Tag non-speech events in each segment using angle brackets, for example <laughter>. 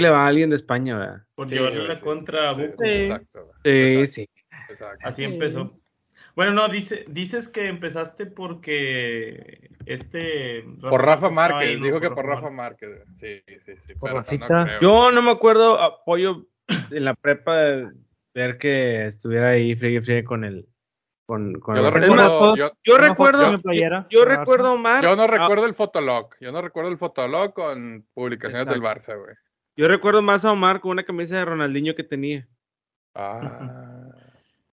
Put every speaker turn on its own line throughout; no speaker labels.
que le va a alguien de España, ¿verdad?
Por
Sí,
llevarle
güey,
la
sí,
contra a
sí,
Buco.
Exacto.
Sí,
exacto,
sí.
exacto.
Así
Sí.
empezó. Bueno, no, dice, dices que empezaste porque este...
Por Rafa Márquez,
ahí, ¿no?
dijo que por Rafa
Márquez.
Márquez. Sí, sí, sí.
Por
pero no creo.
Yo no me acuerdo apoyo en la prepa de ver que estuviera ahí friegue friegue con el con, con
Yo no
el-
recuerdo-
más,
yo,
recuerdo yo,
playera,
recuerdo Omar
yo no
ah,
recuerdo el fotolog. Yo no recuerdo el fotolog con publicaciones del Barça, güey.
Yo recuerdo más a Omar con una camisa de Ronaldinho que tenía
Ah.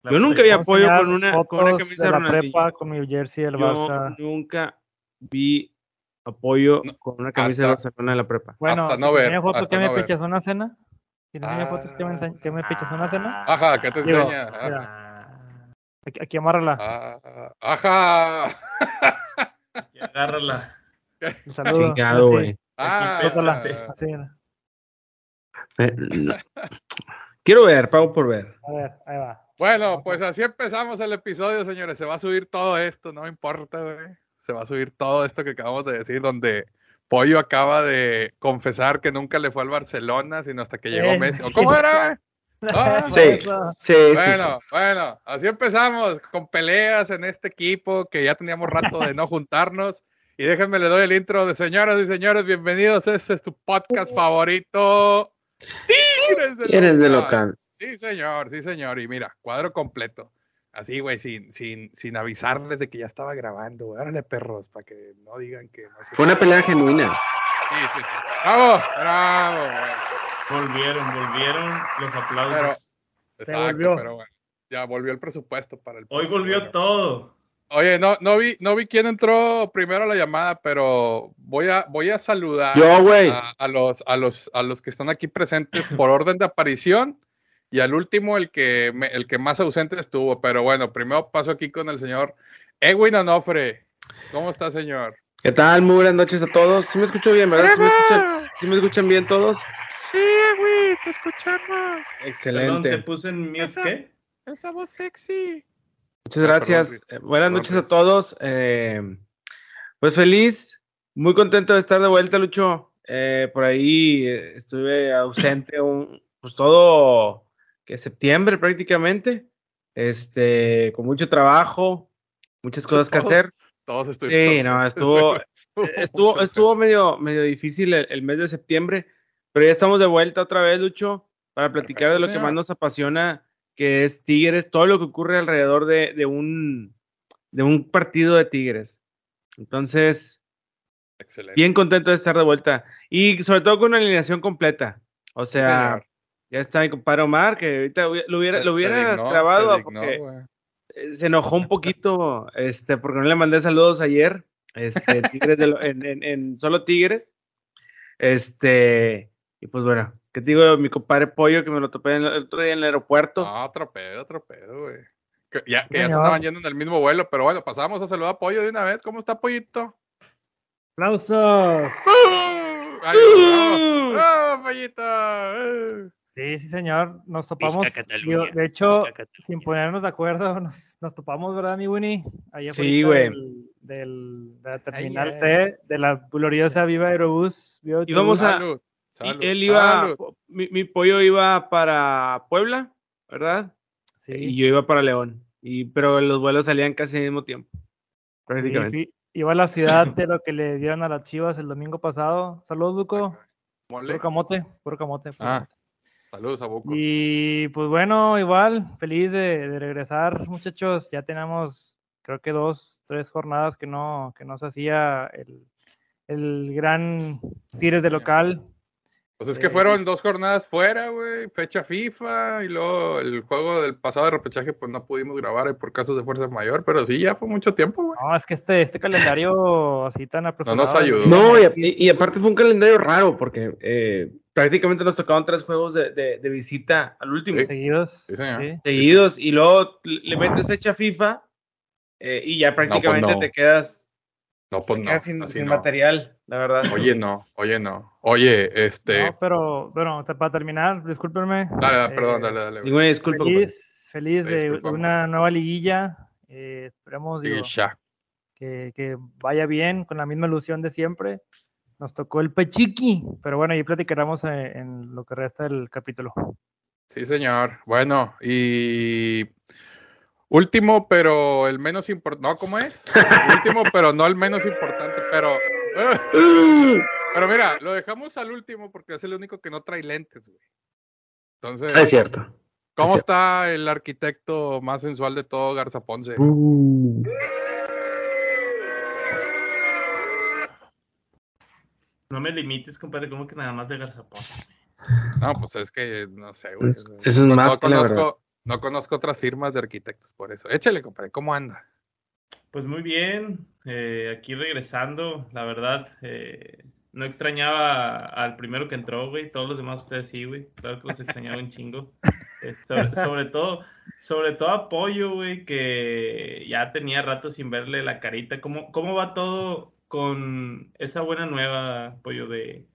Yo nunca vi apoyo con una con una camisa
de
de Ronaldinho
prepa con mi jersey del
yo
Barça.
nunca vi apoyo
No,
con una camisa de
hasta-
Barcelona de la prepa
Bueno,
Hasta no ver,
enseño fotos
hasta
que me
no ver.
pichas una cena. Si te enseño
Ah.
fotos que me, que me pichas una cena.
Ajá, ¿qué te
Digo,
enseña?
Mira, Aquí, aquí amárrala.
Ah, ajá.
Y agárrala. <laughs>
Un saludo.
chingado güey
Ah,
Pésate.
así.
Eh, <laughs> no. quiero ver pago por ver
A ver, ahí va.
Bueno, pues así empezamos el episodio, señores. Se va a subir todo esto, no me importa, güey. Se va a subir todo esto que acabamos de decir, donde Pollo acaba de confesar que nunca le fue al Barcelona, sino hasta que llegó Messi. ¿O ¿Cómo era, güey? <laughs> Ah,
sí, sí,
Bueno,
sí.
bueno, así empezamos con peleas en este equipo que ya teníamos rato de no <laughs> juntarnos. Y déjenme le doy el intro de señoras y señores, bienvenidos. Este es tu podcast favorito. Tigres de
Tigres de local.
Sí, señor, sí, señor. Y mira, cuadro completo. Así, güey, sin, sin, sin avisarles de que ya estaba grabando. Órale, perros, para que no digan que no se...
fue una pelea genuina
Sí, sí, sí. Bravo, bravo, güey.
Volvieron, volvieron los aplausos.
Pero-
Se
Exacto,
volvió.
pero bueno. Ya volvió el presupuesto para el
Hoy volvió
bueno.
todo.
Oye, no, no vi, no vi quién entró primero a la llamada, pero voy a, voy a saludar
yo
a, a los, a los, a los que están aquí presentes por orden de aparición y al último el que, me- el que más ausente estuvo. Pero bueno, primero paso aquí con el señor Edwin Onofre. ¿Cómo está, señor?
¿Qué tal? Muy buenas noches a todos. ¿Sí me escucho bien, verdad? ¿Sí me escuchan, ¿sí me escuchan bien todos?
Sí, Edwin, te escuchamos.
Perdón,
Excelente.
te puse en mute, ¿qué?
Esa voz sexy.
Muchas
Ah,
gracias.
perdón,
Eh, buenas
Perdón,
noches a todos. Eh, pues feliz, muy contento de estar de vuelta, Lucho. Eh, por ahí eh, estuve ausente <clears throat> un, pues todo que septiembre prácticamente. Este, con mucho trabajo, muchas cosas que hacer.
Todos estuvimos
Sí, no, estuvo, <laughs> estuvo, estuvo medio, medio difícil el, el mes de septiembre, pero ya estamos de vuelta otra vez, Lucho, para platicar de lo que más nos apasiona, que es Tigres, todo lo que ocurre alrededor de, de un, de un partido de Tigres. Entonces,
Excelente.
bien contento de estar de vuelta y sobre todo con una alineación completa. O sea, ya está mi compadre Omar, que ahorita lo, hubiera,
Se-
lo hubieras grabado porque eh, se enojó un poquito, este, porque no le mandé saludos ayer, este, Tigres de lo- en, en- en solo Tigres, este, y pues bueno, ¿qué te digo? Mi compadre Pollo, que me lo topé el otro día en el aeropuerto,
No, otro pedo, otro pedo, güey. Que ya, que ya se andaban yendo en el mismo vuelo, pero bueno, pasamos a saludar a Pollo de una vez. ¿Cómo está, Pollito?
¡Aplausos!
¡Uh! Ay, bravo, bravo, Pollito!
Sí, sí, señor. Nos topamos. Digo, de hecho, sin ponernos de acuerdo, <laughs> nos, nos topamos, ¿verdad, mi Winnie? Allá
Sí,
afuera
güey.
Del, del- de la terminal
ay.
C, de la gloriosa Viva Aerobús. Viva
Y vamos a-
Salud,
y él iba, mi, mi Pollo iba para Puebla, ¿verdad?
Sí,
Y yo iba para León, y, pero los vuelos salían casi al mismo tiempo,
sí,
prácticamente.
fui- iba a la ciudad de lo que le dieron a las chivas el domingo pasado. Saludos.
Mole.
Puro camote, puro
Ah,
camote.
Saludos a Buco.
Y pues bueno, igual, feliz de, de regresar, muchachos. Ya tenemos, creo que dos, tres jornadas que no, que no se hacía el, el gran Tigres de
Sí.
local.
Pues es que
eh,
fueron dos jornadas fuera, güey. Fecha FIFA y luego el juego del pasado de repechaje, pues no pudimos grabar ahí por casos de fuerza mayor, pero sí, ya fue mucho tiempo, güey.
No, es que este, este calendario así tan apresurado.
nos ayudó.
No, y, y- y aparte fue un calendario raro porque eh, prácticamente nos tocaron tres juegos de, de- de visita al último,
Sí.
Seguidos.
Sí, señor.
sí.
seguidos, y luego le metes fecha FIFA eh, y ya prácticamente
no.
te quedas,
No, pues
te
no.
quedas sin,
no.
material, la verdad.
Oye, no, oye, no. Oye, este.
No, pero bueno, para terminar, discúlpenme.
Dale,
eh,
perdón, dale, dale.
Ninguna disculpa.
Feliz, feliz de una nueva liguilla. eh, esperemos digo, que, que vaya bien, con la misma ilusión de siempre. nos tocó el Pechiqui, pero bueno, ahí platicaremos eh, en lo que resta del capítulo.
Sí, señor. Bueno, y último, pero el menos importante. No, ¿cómo es? <laughs> último, pero no el menos importante, pero. Pero mira, lo dejamos al último porque es el único que no trae lentes, güey. Entonces.
Es cierto.
¿Cómo está el arquitecto más sensual de todo, Garza Ponce?
Uh.
No me limites, compadre, como que nada más de Garzapón.
No, pues es que no sé, güey.
Es- eso es
no,
más
no
que la verdad.
conozco, no conozco otras firmas de arquitectos por eso. Échale, compadre, ¿cómo anda?
Pues muy bien, eh, aquí regresando, la verdad, eh, no extrañaba al primero que entró, güey, todos los demás ustedes sí, güey, claro que los extrañaba un chingo. <laughs> Eh, sobre, sobre todo, sobre todo apoyo, güey, que ya tenía rato sin verle la carita. ¿Cómo, cómo va todo con esa buena nueva apoyo de,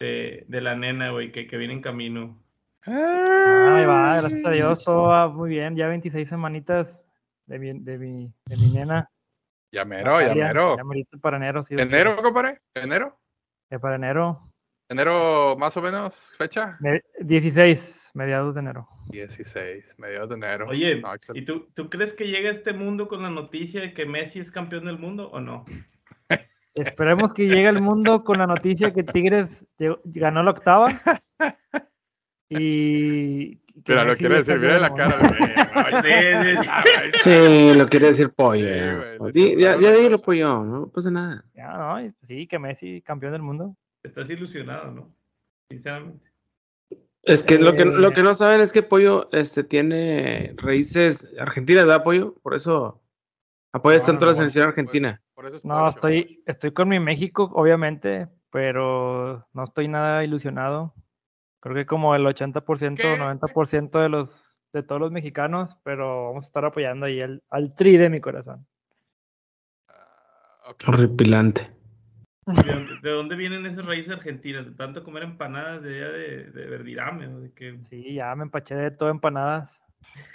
de, de la nena, güey, que, que viene en camino?
Ahí va, gracias a Dios, todo va muy bien. Ya 26 semanitas de mi, de mi, de mi nena.
Ya mero, ya
Natalia,
mero.
Ya merito para enero, sí.
¿Enero, compadre? ¿Enero?
Ya para enero.
¿Enero más o menos fecha?
Me- 16, mediados de enero.
16, mediados de enero.
Oye,
No,
¿y tú, tú crees que llega a este mundo con la noticia de que Messi es campeón del mundo o no? <laughs>
Esperemos que llegue al mundo con la noticia que Tigres ganó la octava. <laughs> Y. <laughs>
Mira, lo quiere decir, mira la cara. de- <laughs>
Sí, sí, sí. <laughs>
Ay,
Sí, lo quiere decir pollo.
Sí,
ya. ya, dilo pollo, no pasa nada.
Ya, no, y sí, que Messi campeón del mundo.
Estás ilusionado, ¿no? Sinceramente.
Es que lo que
Eh.
lo que no saben es que pollo este tiene raíces argentinas, ¿verdad, pollo? Por eso apoyas
No,
tanto
no,
la selección argentina.
Por eso es
No, estoy, estoy con mi México, obviamente, pero no estoy nada ilusionado. Creo que como el 80%,
¿Qué?
90% de los de todos los mexicanos, pero vamos a estar apoyando ahí al, al tri de mi corazón.
Ah.
Horripilante.
¿De dónde, de dónde vienen esas raíces argentinas? De tanto comer empanadas de de, de Verdirame, ¿o de que
Sí, ya me empaché de todo empanadas.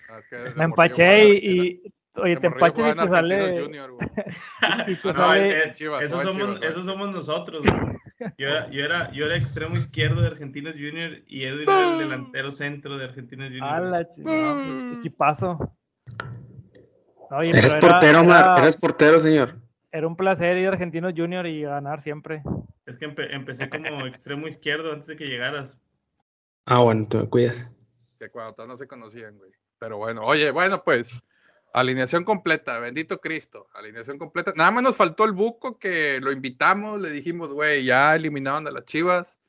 No, es que de
Me empaché y, y- oye, te empachas y te sale
Junior, güey. <laughs>
y te
Ah, no,
sale-
Chivas,
esos, somos,
Chivas,
esos somos nosotros. güey. Yo era, yo, era, yo era extremo izquierdo de Argentinos Junior y Edwin era el delantero centro de Argentinos Junior.
a
güey.
la chingada, pues, equipazo. Oye,
Eres
pero era-
portero, Omar.
era-
Eres portero, señor.
Era un placer ir a Argentinos Junior y ganar siempre.
Es que empe- empecé como <laughs> extremo izquierdo antes de que llegaras.
Ah, bueno, tú me cuidas.
Que cuando todos no se conocían, güey. Pero bueno, oye, bueno, pues. Alineación completa, bendito Cristo. Alineación completa. Nada más nos faltó el buco que lo invitamos, le dijimos, güey, ya eliminaron a las chivas.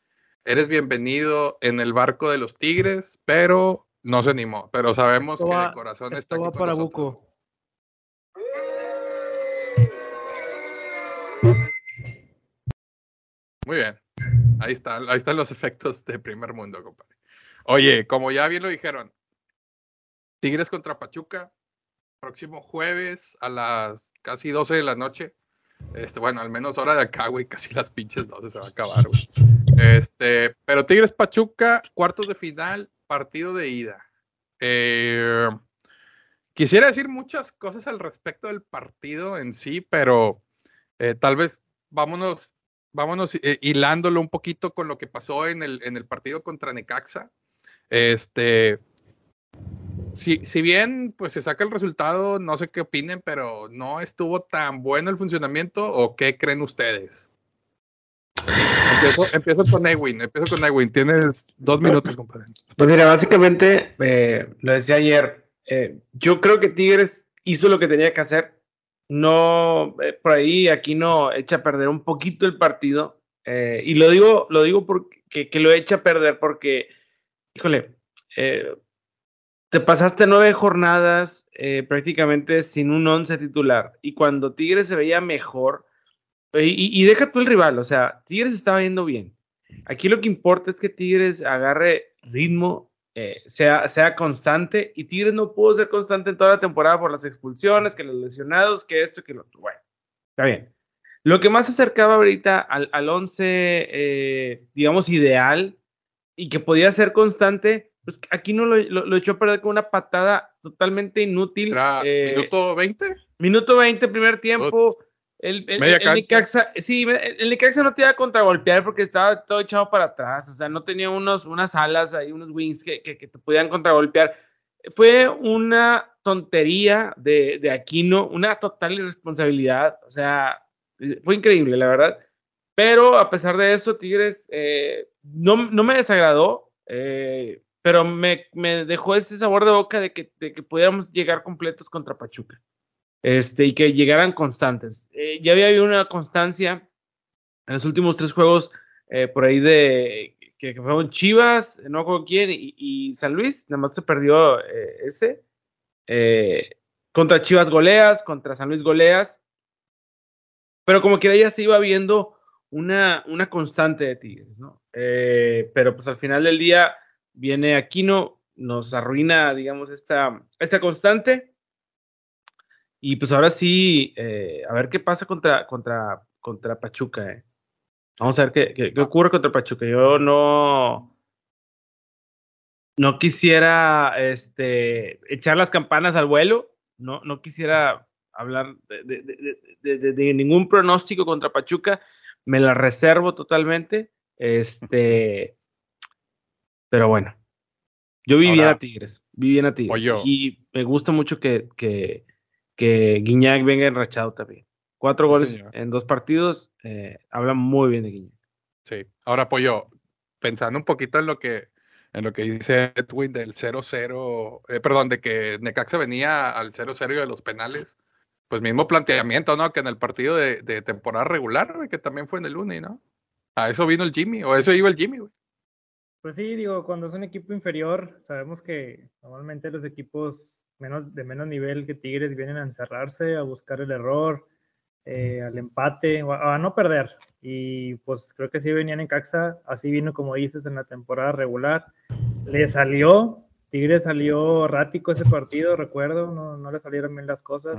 Eres bienvenido en el barco de los Tigres, pero no se animó. Pero sabemos
Esto
que
va-
de corazón está aquí
va para
nosotros.
Buco.
Muy bien. Ahí están, ahí están los efectos de primer mundo, compadre. Oye, como ya bien lo dijeron, Tigres contra Pachuca, próximo jueves a las casi 12 de la noche. Este, bueno, al menos hora de acá, güey, casi las pinches 12 se va a acabar, güey. Este, pero Tigres Pachuca, cuartos de final, partido de ida. Eh, quisiera decir muchas cosas al respecto del partido en sí, pero eh, tal vez vámonos, vámonos eh, hilándolo un poquito con lo que pasó en el, en el partido contra Necaxa. Este, si, si bien pues se saca el resultado, no sé qué opinen, pero no estuvo tan bueno el funcionamiento o qué creen ustedes. Empiezo, empiezo con Ewin, empiezo con Ewin. Tienes dos minutos, compadre.
Pues mira, básicamente, eh, lo decía ayer, eh, yo creo que Tigres hizo lo que tenía que hacer. No, eh, por ahí, aquí no echa a perder un poquito el partido. eh, y lo digo, lo digo porque que, que lo echa a perder porque, híjole, eh, te pasaste nueve jornadas eh, prácticamente sin un once titular. Y cuando Tigres se veía mejor, y, y- y deja tú el rival, o sea, Tigres estaba yendo bien. Aquí lo que importa es que Tigres agarre ritmo, eh, sea, sea constante, y Tigres no pudo ser constante en toda la temporada por las expulsiones, que los lesionados, que esto, que lo otro. Bueno, está bien. Lo que más se acercaba ahorita al, al once, eh, digamos, ideal, y que podía ser constante, pues aquí no lo, lo- lo echó a perder con una patada totalmente inútil.
Era
eh,
minuto 20.
Minuto 20, primer tiempo. El, el, sí, el Necaxa no te iba a contragolpear porque estaba todo echado para atrás, o sea, no tenía unos, unas alas ahí, unos wings que, que, te podían contragolpear. Fue una tontería de, de, Aquino, una total irresponsabilidad, o sea, fue increíble, la verdad. Pero a pesar de eso, Tigres eh, no, no, me desagradó, eh, pero me, me, dejó ese sabor de boca de que, de que pudiéramos llegar completos contra Pachuca este, y que llegaran constantes. Eh, ya había habido una constancia en los últimos tres juegos eh, por ahí de que, fueron Chivas, no con quién, y, San Luis, nada más se perdió eh, ese. contra Chivas goleas, contra San Luis goleas. Pero como quiera ya se iba viendo una, una constante de Tigres, ¿no? pero pues al final del día viene Aquino, nos arruina, digamos, esta, esta constante y pues ahora sí, eh, a ver qué pasa contra, contra, contra Pachuca. Eh. Vamos a ver qué, qué, ocurre contra Pachuca. Yo no, no quisiera este, echar las campanas al vuelo. No, no quisiera hablar de, ningún pronóstico contra Pachuca. Me la reservo totalmente. Este, pero bueno, yo vi bien a Tigres. Vi bien a Tigres. Y me gusta mucho que, que que Guiñac venga enrachado también. Cuatro goles en dos partidos, eh, habla muy bien de Guiñac.
Sí, ahora Pollo, pensando un poquito en lo que en lo que dice Edwin del 0-0, eh, perdón, de que Necaxa venía al 0-0 de los penales, pues mismo planteamiento, ¿no? Que en el partido de, temporada regular, que también fue en el Uni, ¿no? A eso vino el Jimmy, o a eso iba el Jimmy, güey.
Pues sí, digo, cuando es un equipo inferior, sabemos que normalmente los equipos menos, de menos nivel que Tigres vienen a encerrarse, a buscar el error, eh, al empate, a, no perder. Y pues creo que sí venían en Caxa, así vino como dices en la temporada regular. Le salió, Tigres salió errático ese partido, recuerdo, no, no le salieron bien las cosas.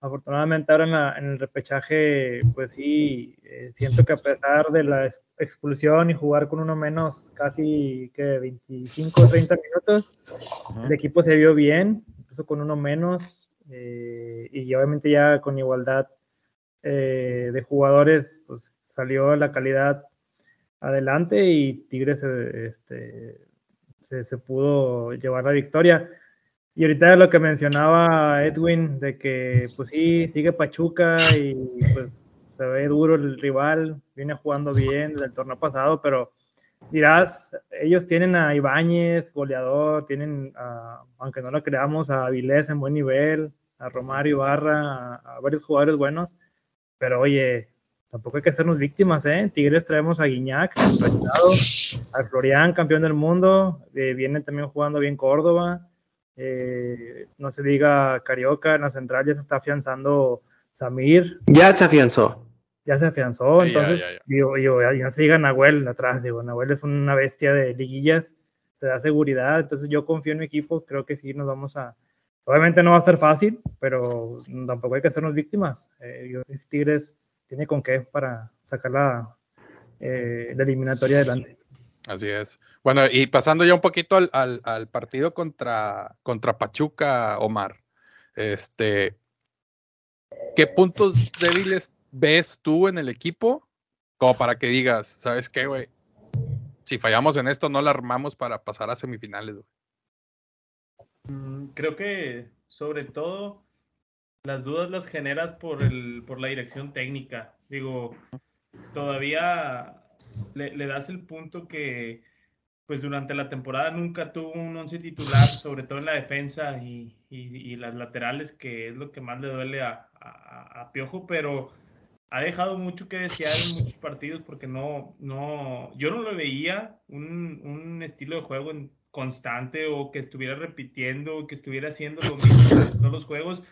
Afortunadamente ahora en, el repechaje, pues sí, eh, siento que a pesar de la expulsión y jugar con uno menos casi que 25 o 30 minutos, el equipo se vio bien, con uno menos eh, y obviamente ya con igualdad eh, de jugadores, pues salió la calidad adelante y Tigres este, se, pudo llevar la victoria. Y ahorita lo que mencionaba Edwin, de que pues sí, sigue Pachuca y pues se ve duro el rival, viene jugando bien desde el torneo pasado, pero dirás, ellos tienen a Ibáñez, goleador, tienen, aunque no lo creamos, a Avilés en buen nivel, a Romario Barra, a, varios jugadores buenos, pero oye, tampoco hay que hacernos víctimas, ¿eh? Tigres traemos a Guiñac, a Florian, campeón del mundo, eh, viene también jugando bien Córdoba, eh, no se diga Carioca, en la central ya se está afianzando Samir.
Ya se afianzó
ya se afianzó, entonces, digo, yo, ya, no se diga Nahuel atrás, digo, Nahuel es una bestia de liguillas, te da seguridad, entonces yo confío en mi equipo, creo que sí nos vamos a, obviamente no va a ser fácil, pero tampoco hay que hacernos víctimas, eh, yo, Tigres tiene con qué para sacar la, eh, la eliminatoria adelante.
Así es. Bueno, y pasando ya un poquito al, partido contra, contra Pachuca, Omar, este, ¿qué puntos débiles ves tú en el equipo como para que digas, ¿sabes qué, güey? Si fallamos en esto, no la armamos para pasar a semifinales, güey.
Mm, creo que sobre todo las dudas las generas por, el, por la dirección técnica. Digo, todavía le, das el punto que pues durante la temporada nunca tuvo un once titular, sobre todo en la defensa y, las laterales, que es lo que más le duele a, Piojo, pero ha dejado mucho que desear en muchos partidos porque no, no, yo no lo veía un, un estilo de juego constante o que estuviera repitiendo que estuviera haciendo lo mismo en todos los juegos,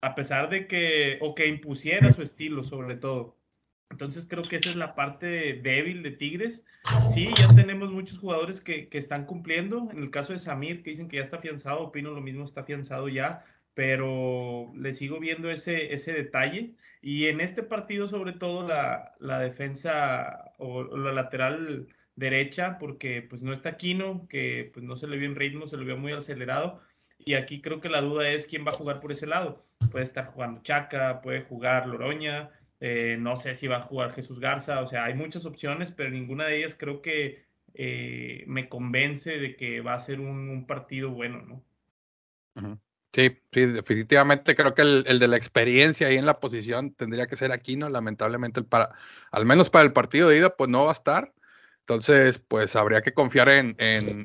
a pesar de que, o que impusiera su estilo sobre todo. Entonces creo que esa es la parte débil de Tigres. Sí, ya tenemos muchos jugadores que, están cumpliendo. En el caso de Samir, que dicen que ya está afianzado, opino lo mismo, está afianzado ya, pero le sigo viendo ese, detalle. Y en este partido, sobre todo, la, la defensa o, la lateral derecha, porque pues no está Kino, que pues no se le vio en ritmo, se le vio muy acelerado. Y aquí creo que la duda es quién va a jugar por ese lado. Puede estar jugando Chaca, puede jugar Loroña, eh, no sé si va a jugar Jesús Garza, o sea, hay muchas opciones, pero ninguna de ellas creo que eh, me convence de que va a ser un, partido bueno, ¿no?
Sí, sí, definitivamente creo que el, de la experiencia ahí en la posición tendría que ser Aquino, lamentablemente el para, al menos para el partido de ida, pues no va a estar. Entonces, pues habría que confiar en, en,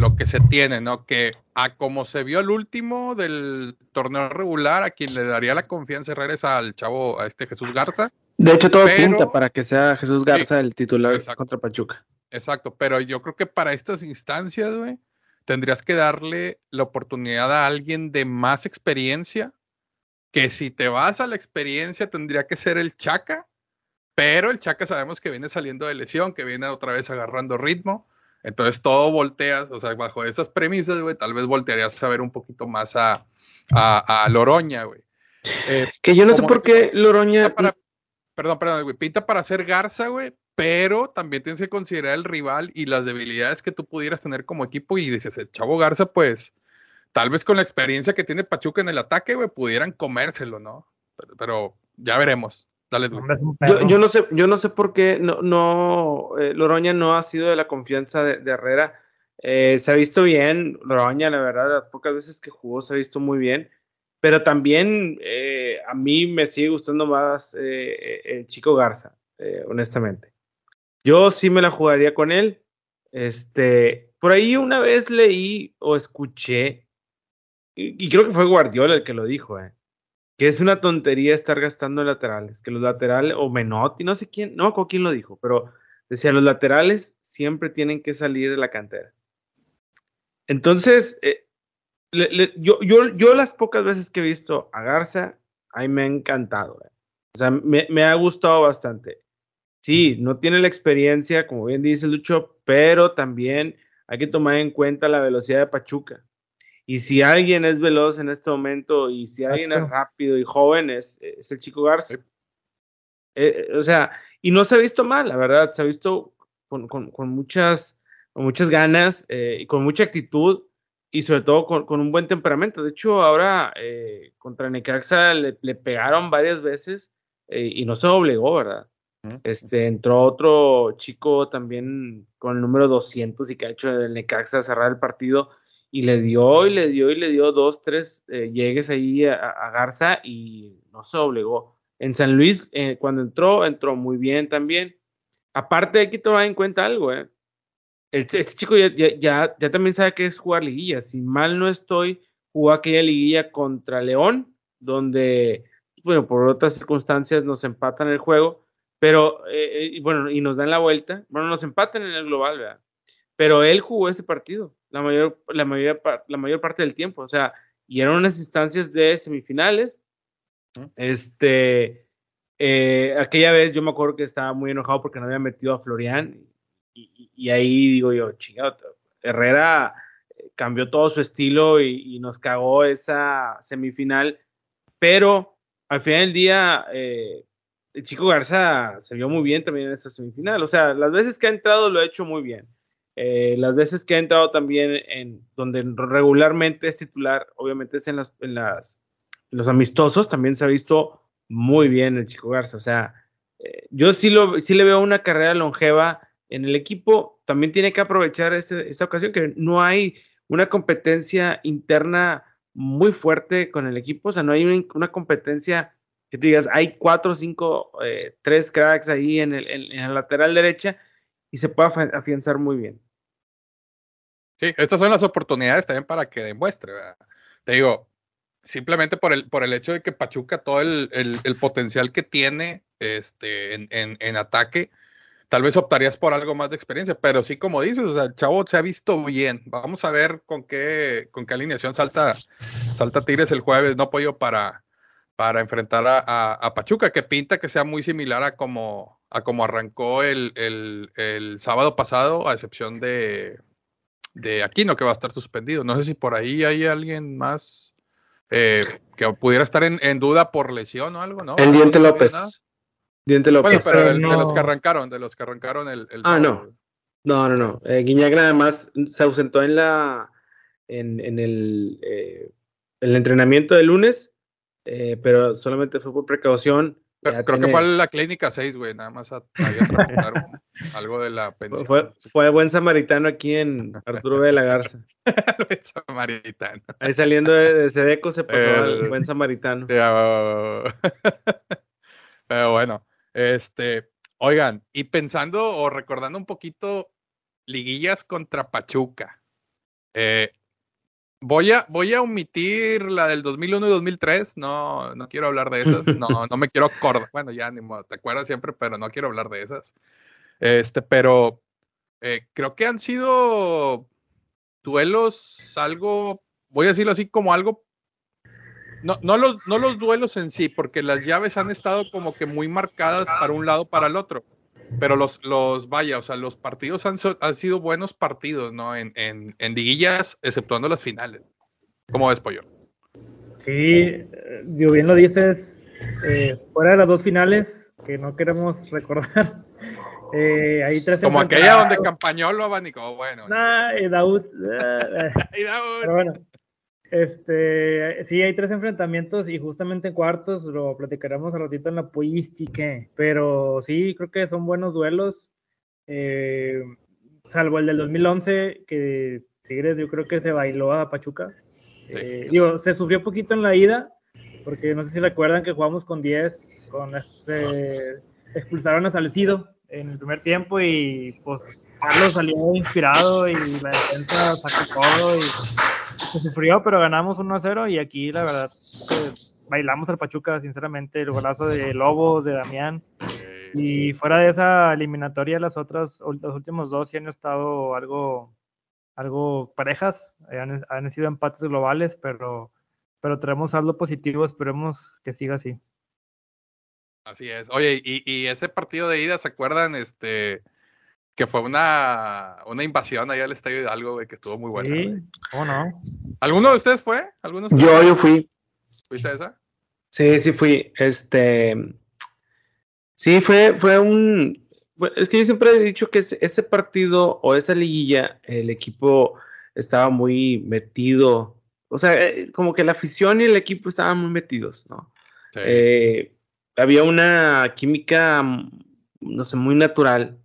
lo que se tiene, ¿no? Que a como se vio el último del torneo regular, a quien le daría la confianza es al chavo, a este Jesús Garza.
De hecho, todo apunta para que sea Jesús Garza el titular contra Pachuca.
Exacto, pero yo creo que para estas instancias, güey, tendrías que darle la oportunidad a alguien de más experiencia, que si te vas a la experiencia tendría que ser el Chaca, pero el Chaca sabemos que viene saliendo de lesión, que viene otra vez agarrando ritmo. Entonces todo volteas, o sea, bajo esas premisas, güey, tal vez voltearías a ver un poquito más a, a, Loroña, güey.
Eh, que yo no sé por qué Loroña.
perdón, perdón, güey. Pinta para ser Garza, güey, pero también tienes que considerar el rival y las debilidades que tú pudieras tener como equipo. Y dices, el Chavo Garza, pues, tal vez con la experiencia que tiene Pachuca en el ataque, güey, pudieran comérselo, ¿no? pero ya veremos.
Yo, no sé, yo no sé por qué no, no eh, Loroña no ha sido de la confianza de, Herrera. Eh, se ha visto bien, Loroña, la verdad, las pocas veces que jugó se ha visto muy bien, pero también eh, a mí me sigue gustando más el chico Garza, honestamente. Yo sí me la jugaría con él. Este, por ahí una vez leí o escuché, y, y creo que fue Guardiola el que lo dijo, eh, que es una tontería estar gastando laterales, que los laterales, o Menotti, no sé quién, no quién lo dijo, pero decía, los laterales siempre tienen que salir de la cantera. Entonces, eh, yo, yo, yo las pocas veces que he visto a Garza, ahí me ha encantado. Eh. O sea, me, me, ha gustado bastante. Sí, no tiene la experiencia, como bien dice Lucho, pero también hay que tomar en cuenta la velocidad de Pachuca. Y si alguien es veloz en este momento y si alguien es rápido y joven, es, el chico Garza. Eh, eh, o sea, y no se ha visto mal, la verdad, se ha visto con, muchas, con muchas ganas eh, y con mucha actitud y sobre todo con, un buen temperamento. De hecho, ahora contra Necaxa le, pegaron varias veces y no se obligó, ¿verdad? Este, entró otro chico también con el número 200 y que ha hecho el Necaxa cerrar el partido y le dio y le dio y le dio dos, tres eh, llegues ahí a, Garza y no se obligó. En San Luis, eh, cuando entró, entró muy bien también. Aparte hay que tomar en cuenta algo, ¿eh? este chico ya, ya, también sabe que es jugar liguilla. Si mal no estoy, jugó aquella liguilla contra León, donde, bueno, por otras circunstancias nos empatan el juego, pero, eh, y bueno, y nos dan la vuelta. Bueno, nos empatan en el global, ¿verdad? Pero él jugó ese partido la mayor, la mayor, la mayor parte del tiempo. O sea, y eran unas instancias de semifinales. Este, eh, aquella vez yo me acuerdo que estaba muy enojado porque no había metido a Florian. Y, ahí digo yo, chingado, Herrera eh, cambió todo su estilo y, nos cagó esa semifinal. Pero al final del día, eh, el chico Garza se vio muy bien también en esa semifinal. O sea, las veces que ha entrado lo ha hecho muy bien. Eh, las veces que ha entrado también en donde regularmente es titular, obviamente es en, las, en, las, los amistosos, también se ha visto muy bien el Chico Garza. O sea, eh, yo sí, lo, sí le veo una carrera longeva en el equipo. También tiene que aprovechar este, esta ocasión que no hay una competencia interna muy fuerte con el equipo. O sea, no hay una, competencia que tú digas, hay cuatro, cinco, eh, tres cracks ahí en el, en, en la lateral derecha y se pueda afianzar muy bien.
Sí, estas son las oportunidades también para que demuestre. Te digo, simplemente por el, por el hecho de que Pachuca, todo el, el, potencial que tiene este, en, en, ataque, tal vez optarías por algo más de experiencia, pero sí, como dices, o sea, el chavo se ha visto bien. Vamos a ver con qué, con qué alineación salta, salta Tigres el jueves, no apoyo para, para enfrentar a, a, a, Pachuca, que pinta que sea muy similar a como, a como arrancó el, el, el sábado pasado, a excepción de, de Aquino, que va a estar suspendido. No sé si por ahí hay alguien más eh, que pudiera estar en, en, duda por lesión o algo, ¿no?
El Diente López. Diente López.
Bueno, pero, de los que arrancaron, de los que arrancaron el.
ah, no. No, no, no. Eh, Guiñac nada más se ausentó en la en, en el, eh, el entrenamiento de lunes, eh, pero solamente fue por precaución.
Creo, que fue a la clínica 6, güey, nada más a, a <laughs> algo de la pensión.
Fue, fue buen samaritano aquí en Arturo B. de la Garza. <laughs>
buen samaritano.
Ahí saliendo de, de Sedeco se pasó
El-
al buen samaritano. <laughs>
Pero bueno, este, oigan, y pensando o recordando un poquito liguillas contra Pachuca. eh, voy a, voy a omitir la del 2001 y 2003, no, no quiero hablar de esas, no, <laughs> no me quiero acordar, bueno, ya ni modo, te acuerdas siempre, pero no quiero hablar de esas. Este, pero eh, creo que han sido duelos algo, voy a decirlo así, como algo no, no, los, no los duelos en sí, porque las llaves han estado como que muy marcadas para un lado para el otro. Pero los, los vaya, o sea, los partidos han, han sido buenos partidos, ¿no? En, en, en liguillas, exceptuando las finales. ¿Cómo ves, Pollo?
Sí, digo, bien lo dices, eh, fuera de las dos finales, que no queremos <laughs> recordar, eh, hay tres
Como aquella donde
enfrentados.
Campañolo abanicó, bueno.
Nah, <laughs> eh, Daud, eh, eh,
Ahí
pero bueno, este, sí, hay tres enfrentamientos y justamente en cuartos lo platicaremos al ratito en la pollística, pero sí, creo que son buenos duelos, eh, salvo el del 2011, que Tigres yo creo que se bailó a Pachuca. Eh, digo, se sufrió poquito en la ida, porque no sé si recuerdan que jugamos con 10, con este, expulsaron a Salcido en el primer tiempo y pues Carlos salió inspirado y la defensa sacó todo y se sufrió, pero ganamos 1 a 0 y aquí la verdad que bailamos al Pachuca, sinceramente, el golazo de Lobos, de Damián. Y fuera de esa eliminatoria, las otras, los últimos dos sí han estado algo, algo parejas, han, han sido empates globales, pero, pero traemos algo positivo, esperemos que siga así.
Así es. Oye, y, y ese partido de ida, ¿se acuerdan? Este, que fue una, una invasión allá al Estadio Hidalgo, güey, que estuvo muy buena.
Sí,
güey.
¿cómo no?
¿Alguno de ustedes fue? ¿Alguno de ustedes
Yo,
fue?
yo fui.
¿Fuiste a esa?
Sí, sí fui. Este. Sí, fue, fue un. Es que yo siempre he dicho que ese, ese partido o esa liguilla, el equipo estaba muy metido. O sea, eh, como que la afición y el equipo estaban muy metidos, ¿no?
Sí.
Eh, había una química, no sé, muy natural.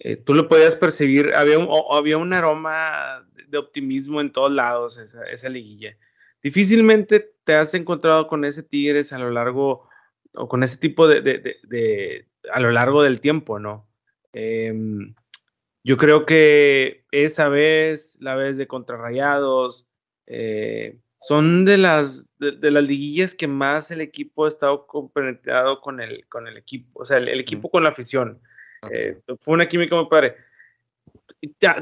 Eh, tú lo podías percibir, había un, o- había un aroma de optimismo en todos lados, esa, esa liguilla. Difícilmente te has encontrado con ese Tigres a lo largo, o con ese tipo de, de- de- de- a lo largo del tiempo, ¿no? Em, yo creo que esa vez, la vez de Contrarrayados, eh, son de las, de, de las liguillas que más el equipo ha estado compenetrado con el, con el equipo, o sea, el, el equipo con la afición. Eh, fue una química muy padre.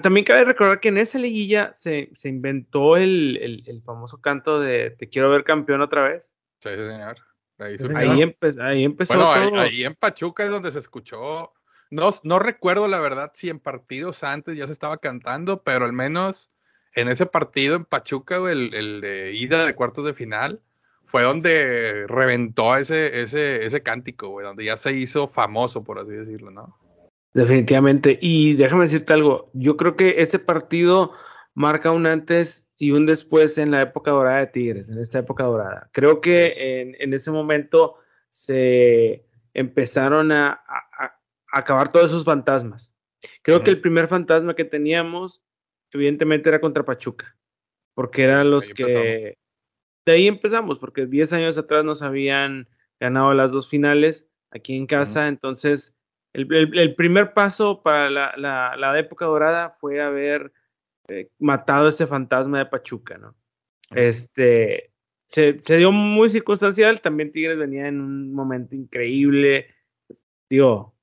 También cabe recordar que en esa liguilla se, se inventó el, el- el famoso canto de Te quiero ver campeón otra vez.
Sí, sí, señor. Ahí
Sí, señor.
Ahí, empe- ahí empezó
Bueno, ahí,
todo.
ahí en Pachuca es donde se escuchó. No, no recuerdo la verdad si en partidos antes ya se estaba cantando, pero al menos en ese partido en Pachuca, el, el de ida de cuartos de final, fue donde reventó ese, ese, ese cántico, güey, donde ya se hizo famoso, por así decirlo, ¿no?
Definitivamente. Y déjame decirte algo, yo creo que ese partido marca un antes y un después en la época dorada de Tigres, en esta época dorada. Creo que en, en ese momento se empezaron a, a- a acabar todos esos fantasmas. Creo que el primer fantasma que teníamos, evidentemente, era contra Pachuca, porque eran los
Ahí
que...
empezamos.
De ahí empezamos, porque 10 años atrás nos habían ganado las dos finales aquí en casa, entonces el, el- el primer paso para la, la- la época dorada fue haber eh, matado ese fantasma de Pachuca, ¿no? Este, se, se dio muy circunstancial, también Tigres venía en un momento increíble, digo,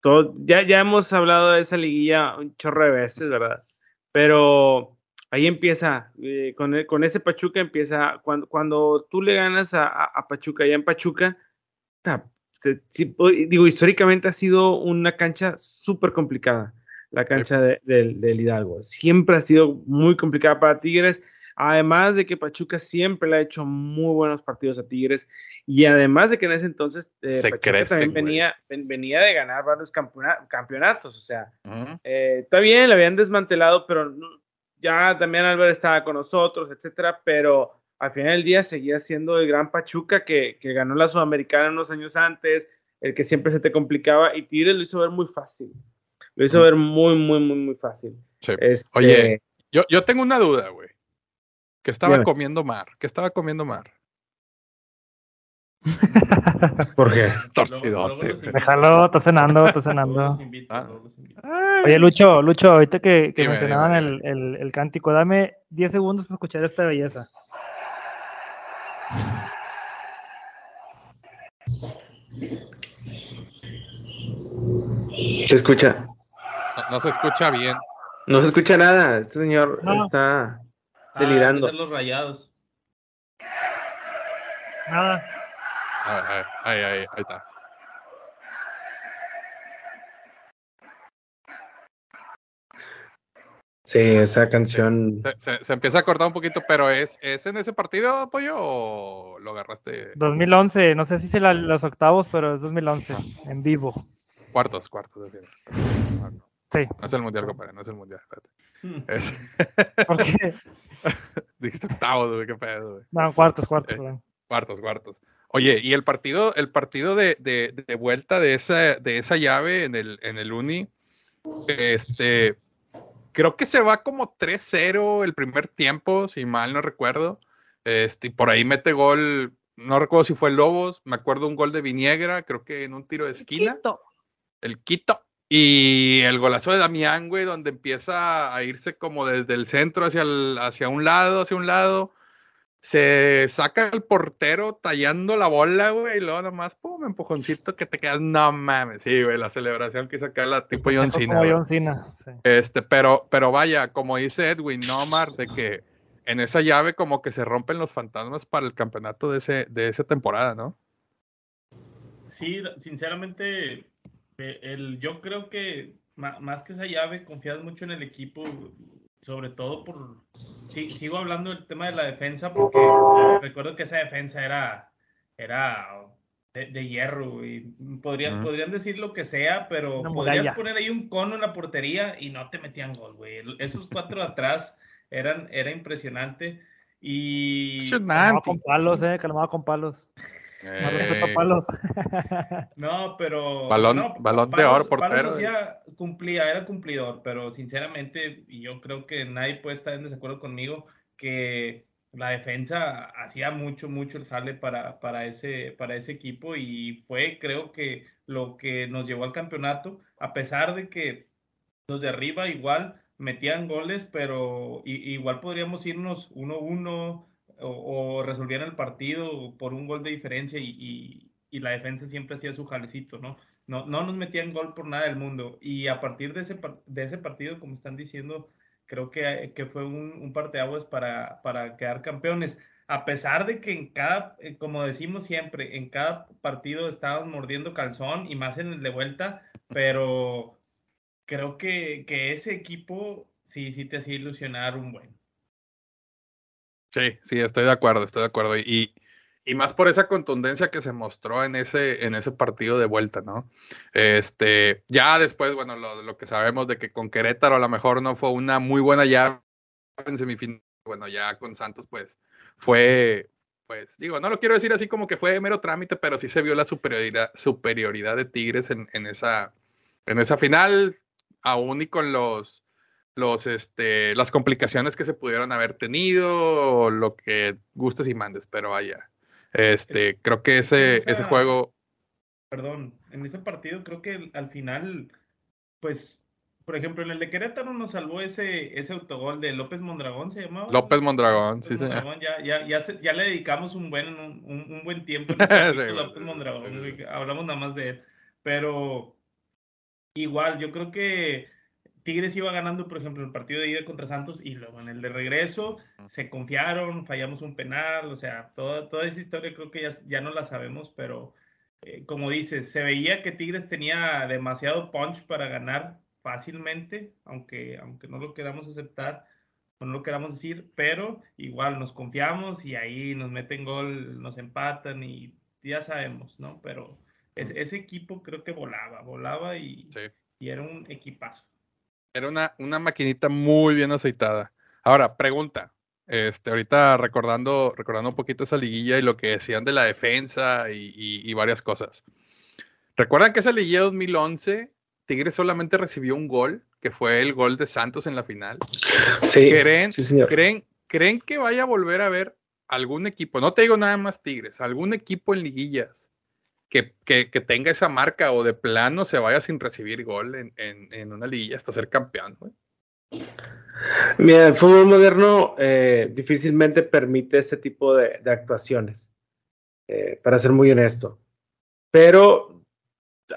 todo, ya, ya hemos hablado de esa liguilla un chorro de veces, ¿verdad? Pero ahí empieza, eh, con, el- con ese Pachuca empieza, cuando, cuando tú le ganas a, a- a Pachuca, ya en Pachuca, sí, o- digo, históricamente ha sido una cancha súper complicada, la cancha de- del, del Hidalgo. Siempre ha sido muy complicada para Tigres, además de que Pachuca siempre le ha hecho muy buenos partidos a Tigres, y además de que en ese entonces eh,
Se
Pachuca también venía, ven- venía de ganar varios campeona- campeonatos, o sea, eh, está bien, le habían desmantelado, pero
ya también Álvaro estaba con nosotros, etcétera, pero al final del día seguía siendo el gran Pachuca que, que ganó la Sudamericana unos años antes, el que siempre se te complicaba, y Tigres lo hizo ver muy fácil. Lo hizo ver muy, muy, muy, muy fácil.
Sí. Este, Oye, yo, yo tengo una duda, güey. Que estaba comiendo mar. Que estaba comiendo mar. <laughs>
¿Por qué? <laughs>
Torcidote.
Déjalo, está cenando, está <laughs> cenando. Ah. Oye, Lucho, Lucho, ahorita que, que mencionaban El, el, el, cántico, dame 10 segundos para escuchar esta belleza.
Se escucha.
No, se escucha bien.
No se escucha nada. Este señor está ah, delirando.
los rayados.
Nada.
Ahí, ahí, ahí, ahí está.
Sí, esa canción.
Se, se, empieza a cortar un poquito, pero ¿es, ¿es en ese partido, apoyo o lo agarraste?
2011, no sé si es los octavos, pero es 2011, en vivo.
Cuartos, cuartos. De
sí.
No es el mundial, compadre, no es el mundial. Espérate.
Hmm. Es... <laughs> <laughs> ¿Por qué?
Dijiste octavos, güey, qué pedo, güey.
No, cuartos, cuartos. Eh,
cuartos, cuartos. Oye, y el partido, el partido de, de, de, vuelta de esa, de esa llave en el, en el Uni, este, creo que se va como 3-0 el primer tiempo, si mal no recuerdo. Este, por ahí mete gol, no recuerdo si fue Lobos, me acuerdo un gol de Viniegra, creo que en un tiro de esquina el Quito. Y el golazo de Damián, güey, donde empieza a irse como desde el centro hacia, el, hacia un lado, hacia un lado. Se saca el portero tallando la bola, güey, y luego nomás, pum, empujoncito que te quedas, no mames, sí, güey, la celebración que hizo acá la tipo John Cena.
Como John Cena, sí.
Este, pero, pero vaya, como dice Edwin, no, Mar, de que en esa llave como que se rompen los fantasmas para el campeonato de, ese, de esa temporada, ¿no?
Sí, sinceramente, eh, el, yo creo que más que esa llave, confías mucho en el equipo, sobre todo por... Sí, sigo hablando del tema de la defensa porque recuerdo que esa defensa era, era de, hierro y podrían, podrían decir lo que sea, pero podrías poner ahí un cono en la portería y no te metían gol, güey. Esos cuatro atrás eran, era impresionante. Y...
Calmado con palos, eh, calmado con palos.
Eh, <laughs> no, pero.
Balón, balón de oro portero.
cumplía, era cumplidor, pero sinceramente, y yo creo que nadie puede estar en desacuerdo conmigo, que la defensa hacía mucho, mucho el sale para, para, ese, para ese equipo y fue, creo que, lo que nos llevó al campeonato, a pesar de que los de arriba igual metían goles, pero igual podríamos irnos 1-1 o, resolvían el partido por un gol de diferencia y, la defensa siempre hacía su jalecito, ¿no? ¿no? No nos metían gol por nada del mundo. Y a partir de ese, de ese partido, como están diciendo, creo que, que fue un, un parteaguas para, para quedar campeones. A pesar de que en cada, eh, como decimos siempre, en cada partido estaban mordiendo calzón y más en el de vuelta, pero creo que, que ese equipo sí, sí te hacía ilusionar un buen.
Sí, sí, estoy de acuerdo, estoy de acuerdo. Y, y más por esa contundencia que se mostró en ese, en ese partido de vuelta, ¿no? Este, ya después, bueno, lo, que sabemos de que con Querétaro a lo mejor no fue una muy buena llave en semifinal, bueno, ya con Santos, pues, fue, pues, digo, no lo quiero decir así como que fue mero trámite, pero sí se vio la superioridad, superioridad de Tigres en, en, esa, en esa final, aún y con los los, este, las complicaciones que se pudieron haber tenido, o lo que gustes y mandes, pero vaya. Este, creo que ese, ese juego.
Perdón, en ese partido creo que al final, pues, por ejemplo, en el de Querétaro nos salvó ese, ese autogol de López Mondragón, ¿se llamaba?
López Mondragón, sí, señor.
Ya, ya, ya, ya, le dedicamos un buen, un, un, buen tiempo <laughs> López Mondragón, hablamos nada más de él. Pero igual, yo creo que Tigres iba ganando, por ejemplo, el partido de ida contra Santos y luego en el de regreso se confiaron, fallamos un penal, o sea, toda, toda esa historia creo que ya, ya no la sabemos, pero eh, como dices, se veía que Tigres tenía demasiado punch para ganar fácilmente, aunque, aunque no lo queramos aceptar o no lo queramos decir, pero igual nos confiamos y ahí nos meten gol, nos empatan y ya sabemos, ¿no? Pero ese equipo creo que volaba, volaba y, y era un equipazo.
Era una, una maquinita muy bien aceitada. Ahora, pregunta. Este, ahorita recordando, recordando un poquito esa liguilla y lo que decían de la defensa y, y varias cosas. ¿Recuerdan que esa liguilla 2011, Tigres solamente recibió un gol, que fue el gol de Santos en la final?
Sí,
¿Creen,
sí, señor.
¿creen, ¿Creen que vaya a volver a ver algún equipo? No te digo nada más Tigres, algún equipo en liguillas que, que, que tenga esa marca o de plano se vaya sin recibir gol en, en, en una liguilla hasta ser campeón. güey?
Mira, el fútbol moderno eh, difícilmente permite ese tipo de, de actuaciones, eh, para ser muy honesto. Pero,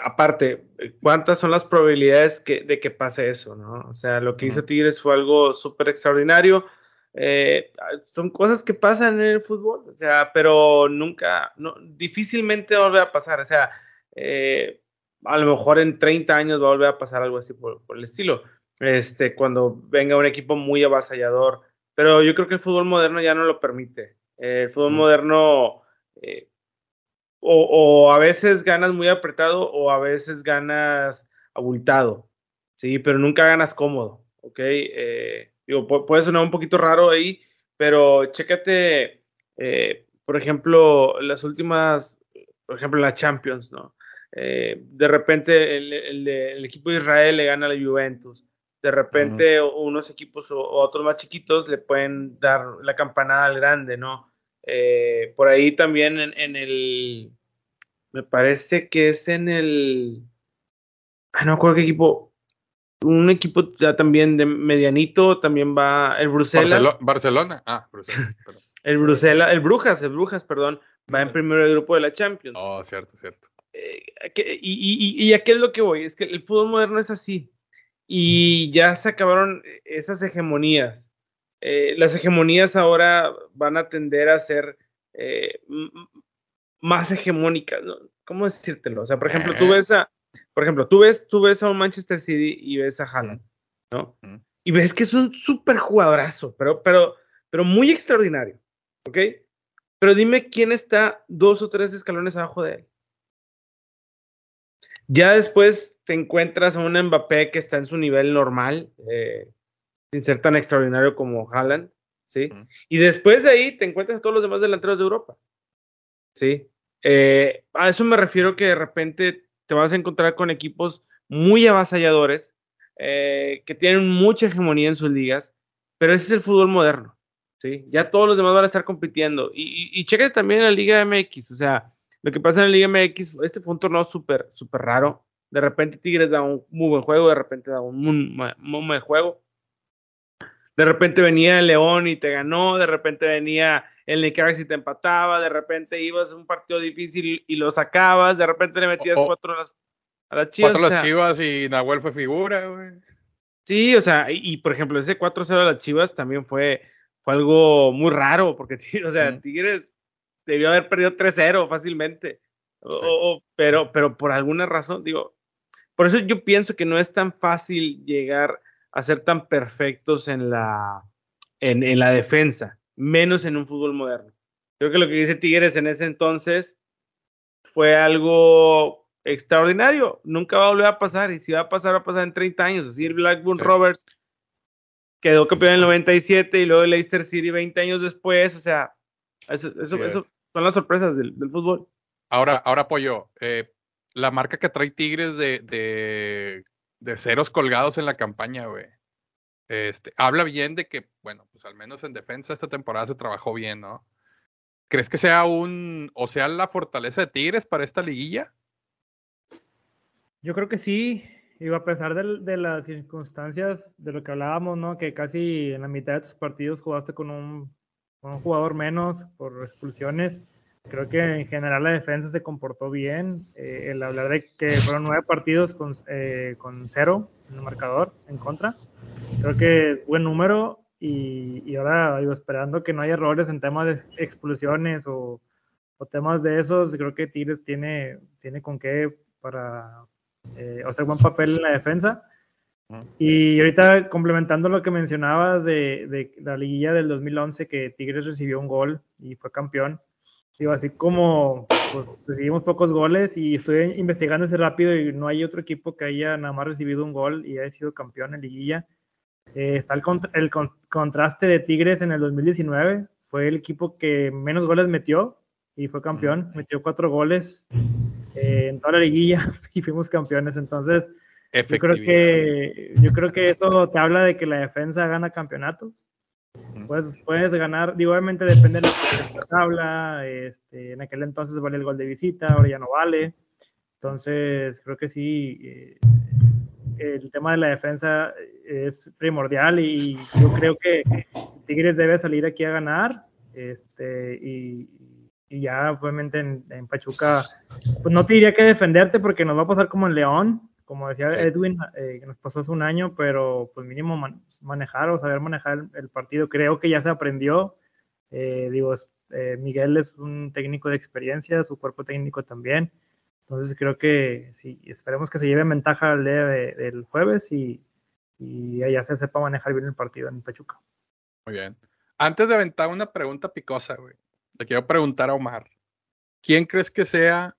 aparte, ¿cuántas son las probabilidades que, de que pase eso? ¿no? O sea, lo que hizo
Ujú.
Tigres fue algo súper extraordinario. Eh, son cosas que pasan en el fútbol, o sea, pero nunca, no, difícilmente va a volver a pasar. O sea, eh, a lo mejor en 30 años va a volver a pasar algo así por, por el estilo este, cuando venga un equipo muy avasallador. Pero yo creo que el fútbol moderno ya no lo permite. Eh, el fútbol
Mm.
moderno eh, o, o a veces ganas muy apretado o a veces ganas abultado, sí, pero nunca ganas cómodo, ¿ok? Eh, digo, puede sonar un poquito raro ahí, pero chécate, eh, por ejemplo, las últimas, por ejemplo, la Champions, ¿no? Eh, de repente el, el equipo de Israel le gana a la Juventus. De repente unos equipos o, o otros más chiquitos le pueden dar la campanada al grande, ¿no? Eh, por ahí también en, en el, me parece que es en el, ah, no me acuerdo qué equipo, un equipo ya también de medianito, también va el Bruselas,
Barcelo- Barcelona. Ah, Bruselas. <laughs> perdón.
el Bruselas, el Brujas, el Brujas, perdón, va en primero del grupo de la Champions.
Oh, cierto, cierto.
Eh, que- y, y, y, a qué es lo que voy, es que el fútbol moderno es así. Y ya se acabaron esas hegemonías. Eh, las hegemonías ahora van a tender a ser eh, más hegemónicas. ¿no? ¿Cómo decírtelo? O sea, por ejemplo, tú ves a, por ejemplo, tú ves, tú ves a un Manchester City y ves a Haaland, ¿no? Y ves que es un súper jugadorazo, pero, pero, pero muy extraordinario, ¿ok? Pero dime quién está dos o tres escalones abajo de él. Ya después te encuentras a un Mbappé que está en su nivel normal, eh, sin ser tan extraordinario como Haaland, ¿sí? Y después de ahí te encuentras a todos los demás delanteros de Europa, ¿sí? Eh, a eso me refiero que de repente te vas a encontrar con equipos muy avasalladores, eh, que tienen mucha hegemonía en sus ligas, pero ese es el fútbol moderno, ¿sí? Ya todos los demás van a estar compitiendo. Y, y, y chécate también la Liga MX, o sea, lo que pasa en la Liga MX, este fue un torneo súper, súper raro. De repente Tigres da un muy buen juego, de repente da un muy, muy, buen juego. De repente venía León y te ganó, de repente venía el Necaxa y te empataba, de repente ibas a un partido difícil y lo sacabas, de repente le metías cuatro a las, a las chivas.
Cuatro
o
las
sea,
Chivas y Nahuel fue figura, güey.
Sí, o sea, y, y, por ejemplo, ese 4-0 a las Chivas también fue, fue algo muy raro, porque, <laughs> o sea,
Mm.
Tigres debió haber perdido 3-0 fácilmente.
Sí.
o- pero, pero por alguna razón, digo, por eso yo pienso que no es tan fácil llegar a ser tan perfectos en la, en, en la defensa, menos en un fútbol moderno. Creo que lo que dice Tigres en ese entonces fue algo extraordinario. Nunca va a volver a pasar. Y si va a pasar, va a pasar en 30 años. Así el Blackburn
Sí.
Rovers quedó campeón en el 97 y luego el Leicester City 20 años después. O sea, eso, son las sorpresas del, del fútbol.
Ahora, ahora Pollo, eh, la marca que trae Tigres de, de, de ceros colgados en la campaña, güey. Este, habla bien de que, bueno, pues al menos en defensa esta temporada se trabajó bien, ¿no? ¿Crees que sea un, o sea, la fortaleza de Tigres para esta liguilla?
Yo creo que sí, digo, a pesar del- de, las circunstancias de lo que hablábamos, ¿no? Que casi en la mitad de tus partidos jugaste con un, con un jugador menos por expulsiones. Creo que en general la defensa se comportó bien. Eh, el hablar de que fueron nueve partidos con, eh, con cero en el marcador en contra. Creo que es buen número y, y ahora digo, esperando que no haya errores en temas de expulsiones o, o temas de esos, creo que Tigres tiene, tiene con qué para eh, hacer buen papel en la defensa. Y ahorita complementando lo que mencionabas de, de la liguilla del 2011, que Tigres recibió un gol y fue campeón. Digo, así como pues, recibimos pocos goles y estoy investigando ese rápido y no hay otro equipo que haya nada más recibido un gol y haya sido campeón en liguilla. Eh, está el, el contraste de Tigres en el 2019. Fue el equipo que menos goles metió y fue campeón. Metió cuatro goles eh, en toda la liguilla <laughs> y fuimos campeones. Entonces, yo creo, que, yo creo que eso te habla de que la defensa gana campeonatos. Pues puedes ganar, digo, obviamente depende de la tabla. Este, en aquel entonces valía el gol de visita, ahora ya no vale. Entonces, creo que sí, eh, el tema de la defensa es primordial y yo creo que Tigres debe salir aquí a ganar. Este, y, ya, obviamente, en, Pachuca, pues no te diría que defenderte porque nos va a pasar como en León, como decía Edwin, eh, que nos pasó hace un año, pero pues mínimo manejar o saber manejar el, partido. Creo que ya se aprendió. Eh, digo, Miguel es un técnico de experiencia, su cuerpo técnico también. Entonces creo que sí, esperemos que se lleve ventaja el día del jueves y, y allá se sepa manejar bien el partido en Pachuca.
Muy bien. Antes de aventar una pregunta picosa, güey, le quiero preguntar a Omar. ¿Quién crees que sea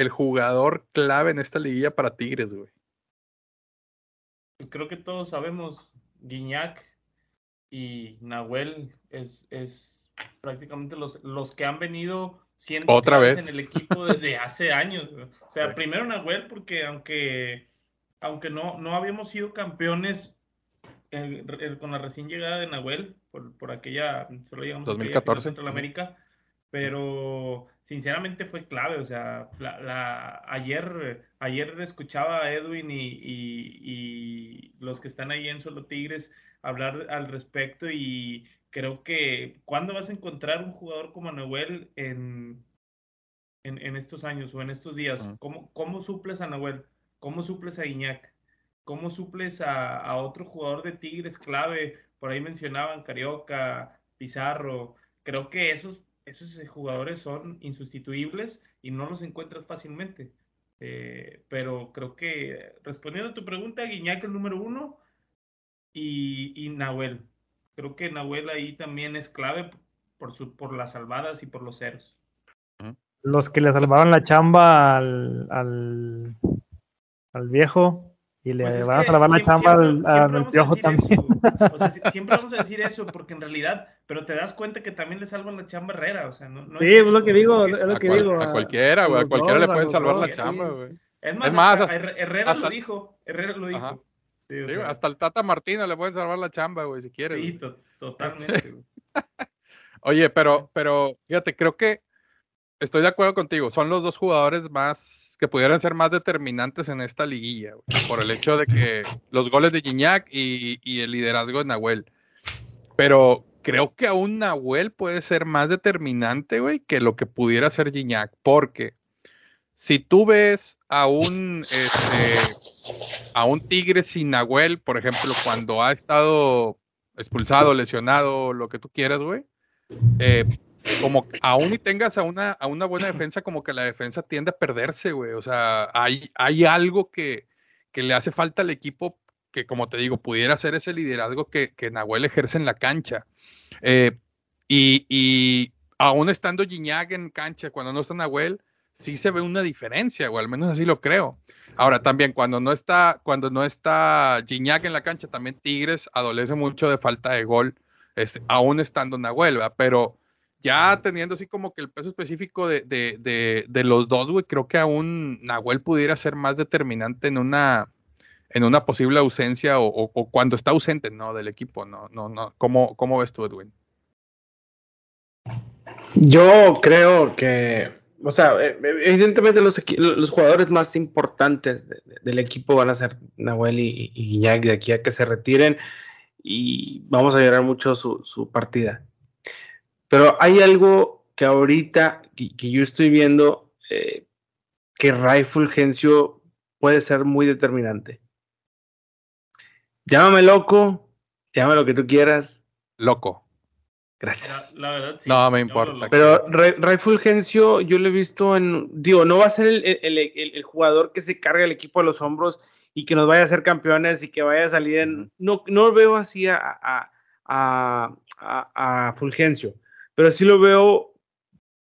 el jugador clave en esta liguilla para Tigres, güey?
Creo que todos sabemos, Guiñac y Nahuel es, es prácticamente los, los que han venido siendo
otra vez
en el equipo desde <laughs> hace años. O sea, primero Nahuel, porque aunque, aunque no, no habíamos sido campeones con la recién llegada de Nahuel, por, por aquella, solo llegamos
2014
contra la América, pero sinceramente fue clave. O sea, la, ayer, ayer escuchaba a Edwin y, y los que están ahí en Solo Tigres hablar al respecto y creo que ¿cuándo vas a encontrar un jugador como Nahuel en, en, estos años o en estos días? ¿Cómo, ¿Cómo, suples a Nahuel? ¿Cómo suples a Iñak? ¿Cómo suples a, otro jugador de Tigres clave? Por ahí mencionaban Carioca, Pizarro. Creo que esos, esos jugadores son insustituibles y no los encuentras fácilmente. Eh, pero creo que respondiendo a tu pregunta, Guiñac el número uno y, y Nahuel creo que Nahuel ahí también es clave por, su, por las salvadas y por los ceros.
Los que le salvaron la chamba al, al, al viejo y le pues van a salvar la chamba al, al piojo también.
O sea, <laughs> siempre vamos a decir eso porque en realidad, pero te das cuenta que también le salvan la chamba a Herrera, o sea, no,
sí, es, lo que digo, es, lo que digo.
A cualquiera, güey, a cualquiera le pueden salvar la chamba, güey.
Es más, Herrera lo dijo, Herrera lo dijo
hasta el Tata Martino le pueden salvar la chamba, güey, si quiere.
Sí, <laughs> totalmente. <laughs>
Oye, pero, pero fíjate, creo que estoy de acuerdo contigo. Son los dos jugadores más que pudieran ser más determinantes en esta liguilla, por el hecho de que los goles de Gignac y, el liderazgo de Nahuel. Pero creo que aún Nahuel puede ser más determinante, güey, que lo que pudiera ser Gignac, porque si tú ves a un, este, a un Tigre sin Nahuel, por ejemplo, cuando ha estado expulsado, lesionado, lo que tú quieras, güey, eh, como aún y tengas a una, a una buena defensa, como que la defensa tiende a perderse, güey. O sea, hay, hay algo que, que le hace falta al equipo que, como te digo, pudiera ser ese liderazgo que, que Nahuel ejerce en la cancha. Eh, y, y aún estando Gignac en cancha, cuando no está Nahuel, sí se ve una diferencia, o al menos así lo creo. Ahora también cuando no está, cuando no está en la cancha, también Tigres adolece mucho de falta de gol, este, aún estando Nahuel, ¿verdad? pero ya teniendo así como que el peso específico de, de, de, los dos, güey, creo que aún Nahuel pudiera ser más determinante en una, en una posible ausencia o, cuando está ausente, ¿no? Del equipo, ¿no? no, no. ¿Cómo, ¿Cómo ves tú, Edwin?
Yo creo que o sea, eh, evidentemente los, los jugadores más importantes del equipo van a ser Nahuel y, y de aquí a que se retiren y vamos a llorar mucho su, partida. Pero hay algo que ahorita que, yo estoy viendo eh, que Ray Fulgencio puede ser muy determinante. Llámame loco, llámame lo que tú quieras.
Loco.
Gracias.
La, verdad, sí.
No me importa.
Pero Ray, Fulgencio, yo lo he visto en. Digo, no va a ser el, jugador que se carga el equipo a los hombros y que nos vaya a ser campeones y que vaya a salir en. No, no veo así a, a, Fulgencio, pero sí lo veo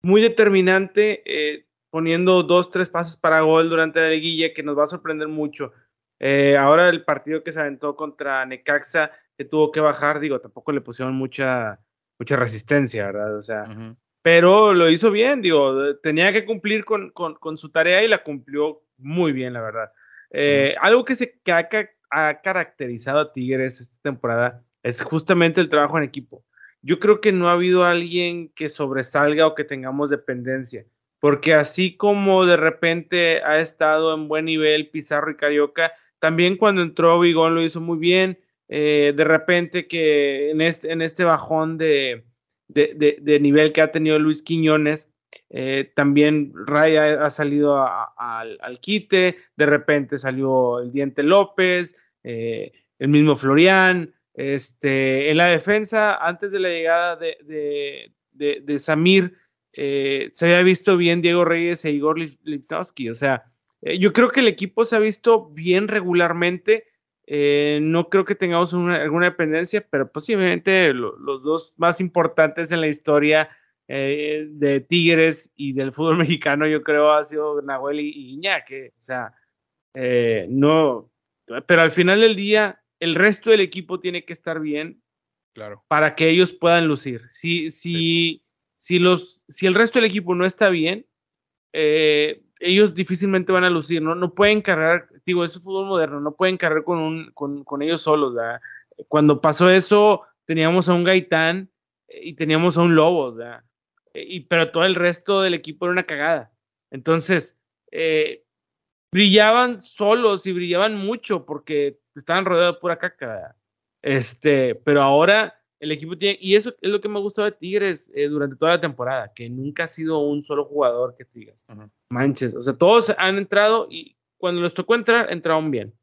muy determinante, eh, poniendo dos, tres pases para gol durante la liguilla que nos va a sorprender mucho. Eh, ahora el partido que se aventó contra Necaxa, que tuvo que bajar, digo, tampoco le pusieron mucha, mucha resistencia, ¿verdad? O sea, pero lo hizo bien, digo, tenía que cumplir con, su tarea y la cumplió muy bien, la verdad. Eh, algo que, se, que ha, ha, caracterizado a Tigres esta temporada es justamente el trabajo en equipo. Yo creo que no ha habido alguien que sobresalga o que tengamos dependencia porque así como de repente ha estado en buen nivel Pizarro y Carioca, también cuando entró Vigón lo hizo muy bien, eh, de repente que en este, bajón de, de, nivel que ha tenido Luis Quiñones, eh, también Raya ha salido al quite, de repente salió el Diente López, eh, el mismo Florian, este, en la defensa, antes de la llegada de, de Samir, eh, se había visto bien Diego Reyes e Igor Lipnowski. O sea, eh, yo creo que el equipo se ha visto bien regularmente. Eh, no creo que tengamos alguna dependencia, pero posiblemente los dos más importantes en la historia de Tigres y del fútbol <laughs> mexicano, yo creo, ha sido Nahuel y, Iñaki. O sea, no, pero al final del día, el resto del equipo tiene que estar bien
claro.
para que ellos puedan lucir. Si, si, si, los, si el resto del equipo no está bien, eh, ellos difícilmente van a lucir, ¿no? No pueden cargar, digo, es fútbol moderno, no pueden cargar con, un, con, ellos solos, ¿verdad? Cuando pasó eso, teníamos a un Gaitán y teníamos a un Lobo, ¿verdad? Y, pero todo el resto del equipo era una cagada. Entonces, eh, brillaban solos y brillaban mucho porque estaban rodeados de pura caca, Este, pero ahora el equipo tiene, y eso es lo que me ha gustado de Tigres eh, durante toda la temporada, que nunca ha sido un solo jugador que tú digas, manches, o sea, todos han entrado y cuando les tocó entrar, entraron bien.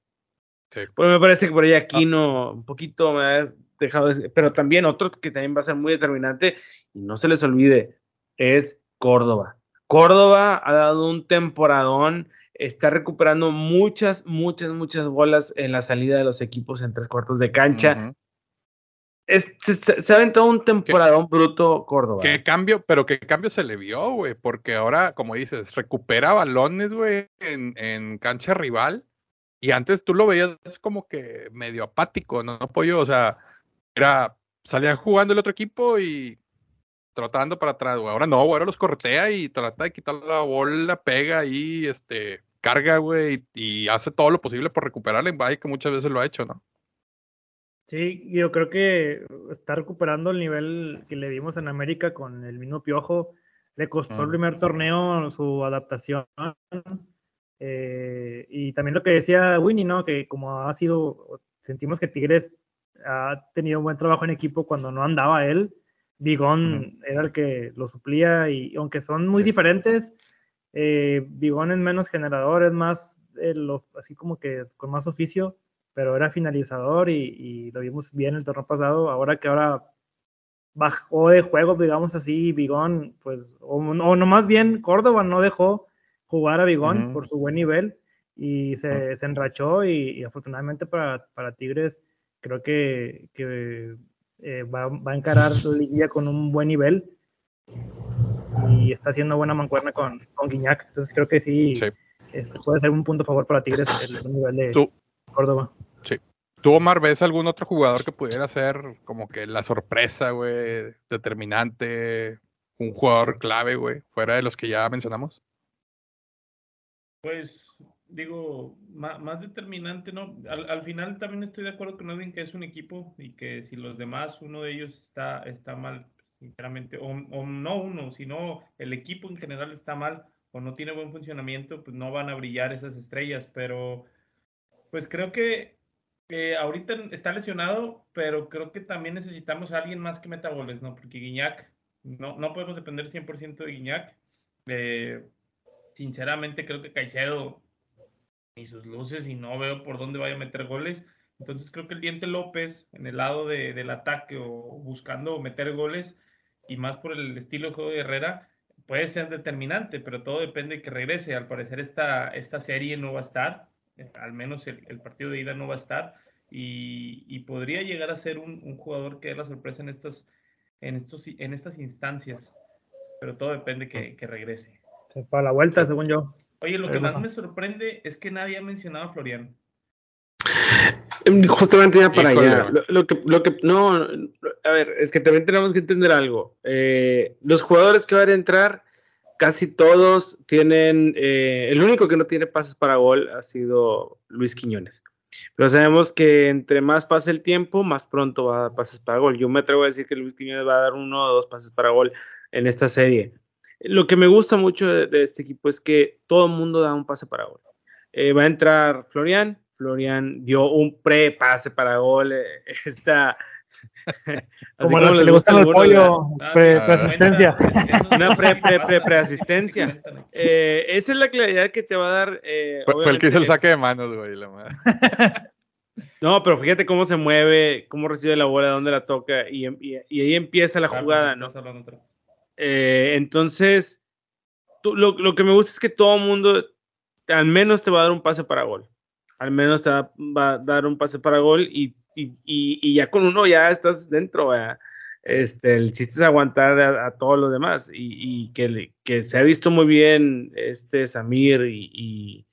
Sí. Pues me parece que por ahí aquí no, un poquito me ha dejado, pero también otro que también va a ser muy determinante, y no se les olvide, es Córdoba. Córdoba ha dado un temporadón, está recuperando muchas, muchas, muchas bolas en la salida de los equipos en tres cuartos de cancha se, ha aventado un temporadón bruto Córdoba.
¿Qué cambio? Pero qué cambio se le vio, güey. Porque ahora, como dices, recupera balones, güey, en, cancha rival. Y antes tú lo veías como que medio apático, ¿no? Apoyo, o sea, era, salía jugando el otro equipo y tratando para atrás, güey. Ahora no, güey, ahora los corretea y trata de quitar la bola, pega y este, carga, güey, y, hace todo lo posible por recuperarla. Vaya que muchas veces lo ha hecho, ¿no?
Sí, yo creo que está recuperando el nivel que le dimos en América con el mismo Piojo. Le costó el primer torneo su adaptación. Eh, y también lo que decía Winnie, ¿no? Que como ha sido, sentimos que Tigres ha tenido un buen trabajo en equipo cuando no andaba él. Bigón era el que lo suplía y aunque son muy diferentes, eh, Bigón es menos generador, es más, eh, los, así como que con más oficio pero era finalizador y, lo vimos bien el torneo pasado. Ahora que ahora bajó de juego, digamos así, Bigón, pues, o, no más bien Córdoba no dejó jugar a Bigón por su buen nivel y se, enrachó y, afortunadamente para, Tigres creo que, eh, va, a encarar la liguilla con un buen nivel y está haciendo buena mancuerna con, con Guiñac. Entonces creo que sí, Este, puede ser un punto a favor para Tigres el nivel de Córdoba.
Sí. ¿Tú, Omar, ves algún otro jugador que pudiera ser como que la sorpresa, güey, determinante, un jugador clave, güey, fuera de los que ya mencionamos?
Pues digo, más, determinante, ¿no? Al, final también estoy de acuerdo con alguien que es un equipo y que si los demás, uno de ellos está, está mal, sinceramente, o, o, no uno, sino el equipo en general está mal o no tiene buen funcionamiento, pues no van a brillar esas estrellas, pero pues creo que ahorita está lesionado, pero creo que también necesitamos a alguien más que meta goles, ¿no? Porque Guiñac, no, no podemos depender 100% de Guiñac. Eh, sinceramente creo que Caicedo ni sus luces y no veo por dónde vaya a meter goles. Entonces creo que el Diente López en el lado del ataque o buscando meter goles y más por el estilo de juego de Herrera puede ser determinante, pero todo depende de que regrese. Al parecer esta, esta serie no va a estar al menos el, partido de ida no va a estar y, podría llegar a ser un, jugador que dé la sorpresa en estas, en, estos, en estas instancias, pero todo depende que, que regrese.
Para la vuelta, según yo.
Oye, lo que más me sorprende es que nadie ha mencionado a Florian.
Justamente ya para allá. Lo, que, lo que, no, a ver, es que también tenemos que entender algo. Eh, los jugadores que van a entrar, casi todos tienen, eh, el único que no tiene pases para gol ha sido Luis Quiñones. Pero sabemos que entre más pase el tiempo, más pronto va a dar pases para gol. Yo me atrevo a decir que Luis Quiñones va a dar uno o dos pases para gol en esta serie. Lo que me gusta mucho de, este equipo es que todo el mundo da un pase para gol. Eh, va a entrar Florian, Florian dio un pre-pase para gol. Eh, <laughs> esta. <laughs>
como, como le gusta el pollo, pre-asistencia. <laughs>
Una pre-pre-pre-asistencia. Eh, esa es la claridad que te va a dar.
Eh, fue, el que hizo el saque de manos, güey.
no, pero fíjate cómo se mueve, cómo recibe la bola, dónde la toca, y, y, ahí empieza la jugada, ¿no? Entonces, lo, lo, que me gusta es que todo mundo al menos te va a dar un pase para gol al menos te va, a dar un pase para gol y, ya con uno ya estás dentro. Este, el chiste es aguantar a, todos los demás y, que, que, se ha visto muy bien este Samir y,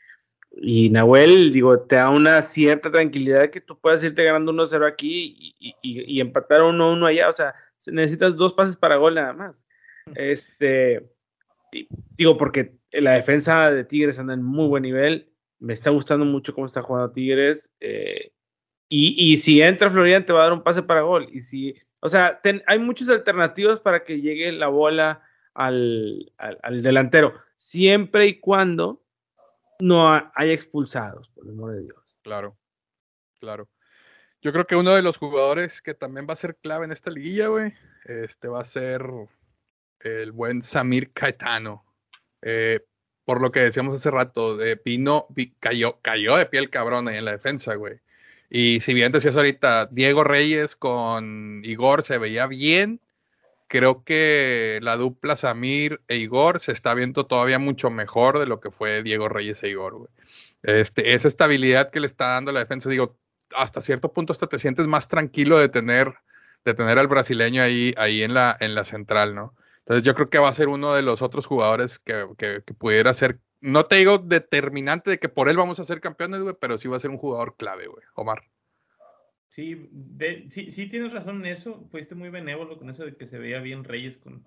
y, Nahuel, digo, te da una cierta tranquilidad que tú puedas irte ganando 1-0 aquí y, empatar 1-1 allá, o sea, necesitas dos pases para gol nada más. Este, digo, porque la defensa de Tigres anda en muy buen nivel me está gustando mucho cómo está jugando Tigres. Eh, y, si entra Florian, te va a dar un pase para gol. Y si, o sea, hay muchas alternativas para que llegue la bola al, delantero, siempre y cuando no haya expulsados, por el amor de Dios.
Claro, claro. Yo creo que uno de los jugadores que también va a ser clave en esta liguilla, güey, este va a ser el buen Samir Caetano. Eh, por lo que decíamos hace rato, de Pino cayó, cayó de piel cabrón ahí en la defensa, güey. Y si bien decías ahorita, Diego Reyes con Igor se veía bien, creo que la dupla Samir e Igor se está viendo todavía mucho mejor de lo que fue Diego Reyes e Igor, güey. Este, esa estabilidad que le está dando la defensa, digo, hasta cierto punto hasta te sientes más tranquilo de tener, de tener al brasileño ahí, ahí en, la, en la central, ¿no? Entonces yo creo que va a ser uno de los otros jugadores que, pudiera ser, no te digo determinante de que por él vamos a ser campeones, güey, pero sí va a ser un jugador clave, güey, Omar.
Sí, sí, sí tienes razón en eso. Fuiste muy benévolo con eso de que se veía bien Reyes con,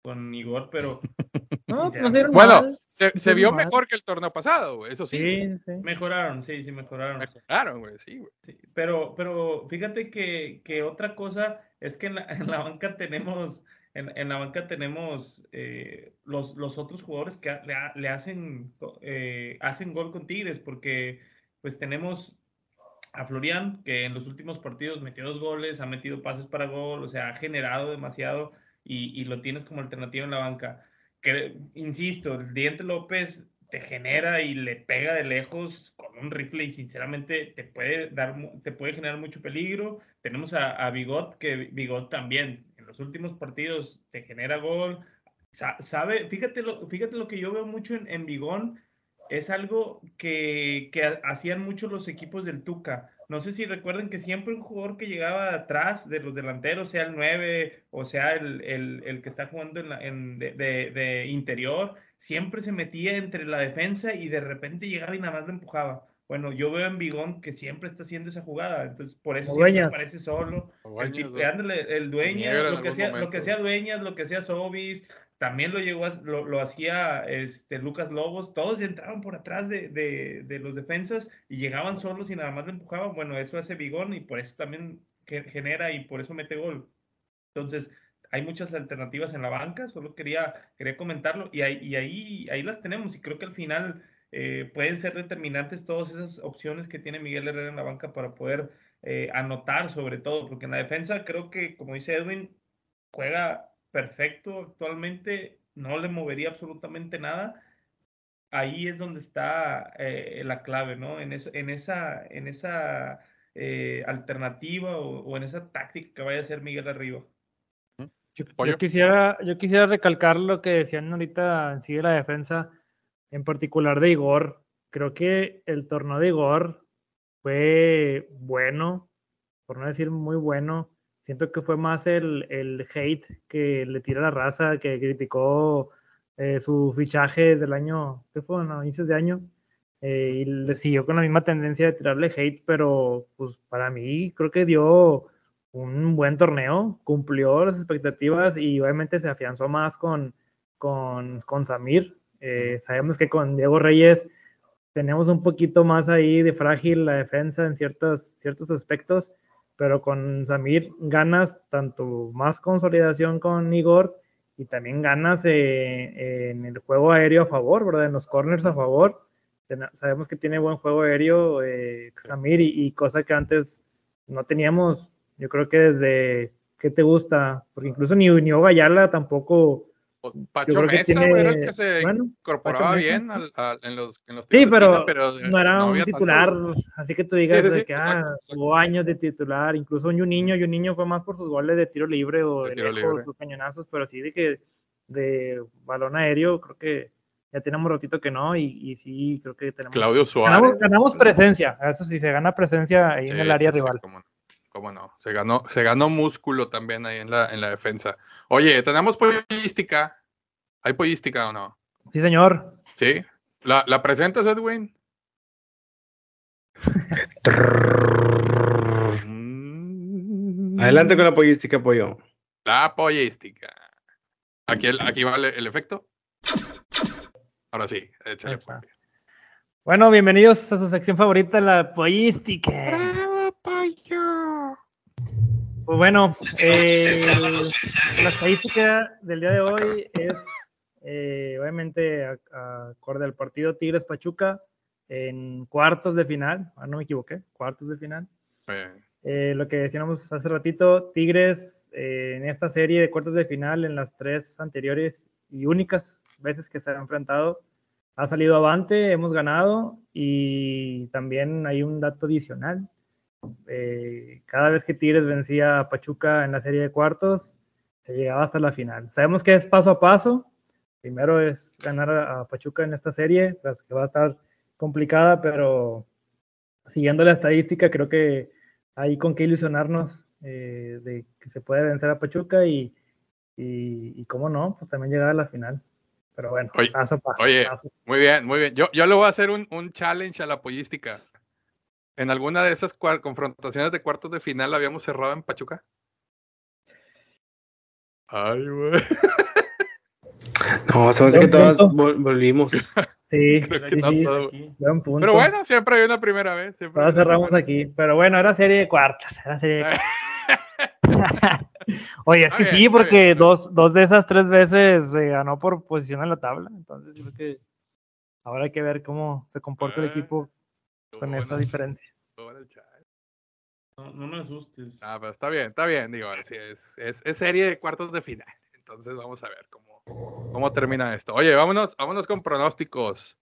con Igor, pero. <laughs>
no, bueno, se, vio mejor que el torneo pasado, güey, eso sí.
Sí, Mejoraron, sí, sí, mejoraron.
Mejoraron, güey, sí, güey.
pero, pero fíjate que, que, otra cosa es que en la, en la banca tenemos en, la banca tenemos eh, los, los, otros jugadores que le, hacen, eh, hacen gol con Tigres, porque pues tenemos a Florian, que en los últimos partidos metió dos goles, ha metido pases para gol, o sea, ha generado demasiado y, lo tienes como alternativa en la banca. Que, insisto, el Diente López te genera y le pega de lejos con un rifle y sinceramente te puede dar te puede generar mucho peligro. Tenemos a, a Bigot que Bigot también los últimos partidos te genera gol. sabe, fíjate lo, fíjate lo que yo veo mucho en, en Bigón, es algo que, que, hacían mucho los equipos del Tuca. No sé si recuerden que siempre un jugador que llegaba atrás de los delanteros, sea el 9 o sea el, el, el que está jugando en, la, en de, de, de, interior, siempre se metía entre la defensa y de repente llegaba y nada más le empujaba. Bueno, yo veo en Bigón que siempre está haciendo esa jugada, entonces por eso siempre aparece solo. el, el dueño, lo que, sea, lo que sea Dueñas, lo que sea Sobis, también lo llegó lo, lo, hacía este, Lucas Lobos, todos entraban por atrás de, de, de, los defensas y llegaban solos y nada más le empujaban. Bueno, eso hace Bigón y por eso también genera y por eso mete gol. Entonces, hay muchas alternativas en la banca, solo quería, quería comentarlo y, ahí, y ahí, ahí las tenemos y creo que al final eh, pueden ser determinantes todas esas opciones que tiene Miguel Herrera en la banca para poder eh, anotar sobre todo, porque en la defensa creo que, como dice Edwin, juega perfecto actualmente, no le movería absolutamente nada. Ahí es donde está eh, la clave, ¿no? En, eso, en esa, en esa alternativa o, en esa táctica que vaya a hacer Miguel arriba.
Yo, quisiera, yo quisiera recalcar lo que decían ahorita en sí de la defensa en particular de Igor. Creo que el torneo de Igor fue bueno, por no decir muy bueno. Siento que fue más el, el hate que le tira la raza, que criticó eh, su fichaje desde el año, ¿qué fue? No, inicios de año. eh, y le siguió con la misma tendencia de tirarle hate, pero pues para mí creo que dio un buen torneo, cumplió las expectativas y obviamente se afianzó más con, con, con Samir. Eh, sabemos que con Diego Reyes tenemos un poquito más ahí de frágil la defensa en ciertos, ciertos aspectos, pero con Samir ganas tanto más consolidación con Igor y también ganas eh, en el juego aéreo a favor, ¿verdad? En los corners a favor. Sabemos que tiene buen juego aéreo eh, Samir y, cosa que antes no teníamos, yo creo que desde, ¿qué te gusta? Porque incluso ni, ni Gayala tampoco
Pacho Mesa era el que se incorporaba bien en los, en los
Sí, pero, no era un titular, así que tú digas que ah, años de titular, incluso un niño, y un niño fue más por sus goles de tiro libre o de, lejos, sus cañonazos, pero sí de que de balón aéreo, creo que ya tenemos ratito que no, y, sí, creo que tenemos.
Claudio Suárez.
Ganamos, presencia, eso sí, se gana presencia ahí en el área rival.
Cómo, no, se ganó, se ganó músculo también ahí en la, en la defensa. Oye, tenemos pollística. ¿Hay pollística o no?
Sí, señor.
¿Sí? ¿La, la presentas, Edwin?
Adelante con la pollística, pollo.
La pollística. Aquí, aquí va el, efecto. Ahora sí, échale.
Bueno, bienvenidos a su sección favorita, la pollística.
¡Bravo, pollo!
Pues bueno, eh, la estadística del día de hoy es eh, obviamente acorde al partido Tigres Pachuca en cuartos de final, ah, no me equivoqué, cuartos de final. Eh, lo que decíamos hace ratito, Tigres en esta serie de cuartos de final, en las tres anteriores y únicas veces que se ha enfrentado, ha salido avante, hemos ganado y también hay un dato adicional eh, cada vez que Tigres vencía a Pachuca en la serie de cuartos, se llegaba hasta la final. Sabemos que es paso a paso. Primero es ganar a Pachuca en esta serie, pues, que va a estar complicada, pero siguiendo la estadística, creo que hay con qué ilusionarnos eh, de que se puede vencer a Pachuca y, y, cómo no, pues también llegar a la final. Pero bueno, paso a paso.
Oye, muy bien, muy bien. Yo, yo le voy a hacer un, un challenge a la pollística. ¿En alguna de esas confrontaciones de cuartos de final habíamos cerrado en Pachuca? Ay, güey. <laughs>
No, sabes que todas volvimos. <laughs>
Sí, <laughs>
Pero bueno, siempre hay una primera vez. Siempre
todas cerramos aquí. Pero bueno, era serie de cuartas. Era serie de Oye, es que sí, porque dos, dos de esas tres veces se ganó por posición en la tabla. Entonces, creo que ahora hay que ver cómo se comporta el equipo con esa diferencia.
No, no, me asustes.
Ah, pero está bien, está bien. Digo, es, es, es, serie de cuartos de final. Entonces vamos a ver cómo, cómo termina esto. Oye, vámonos, vámonos con pronósticos.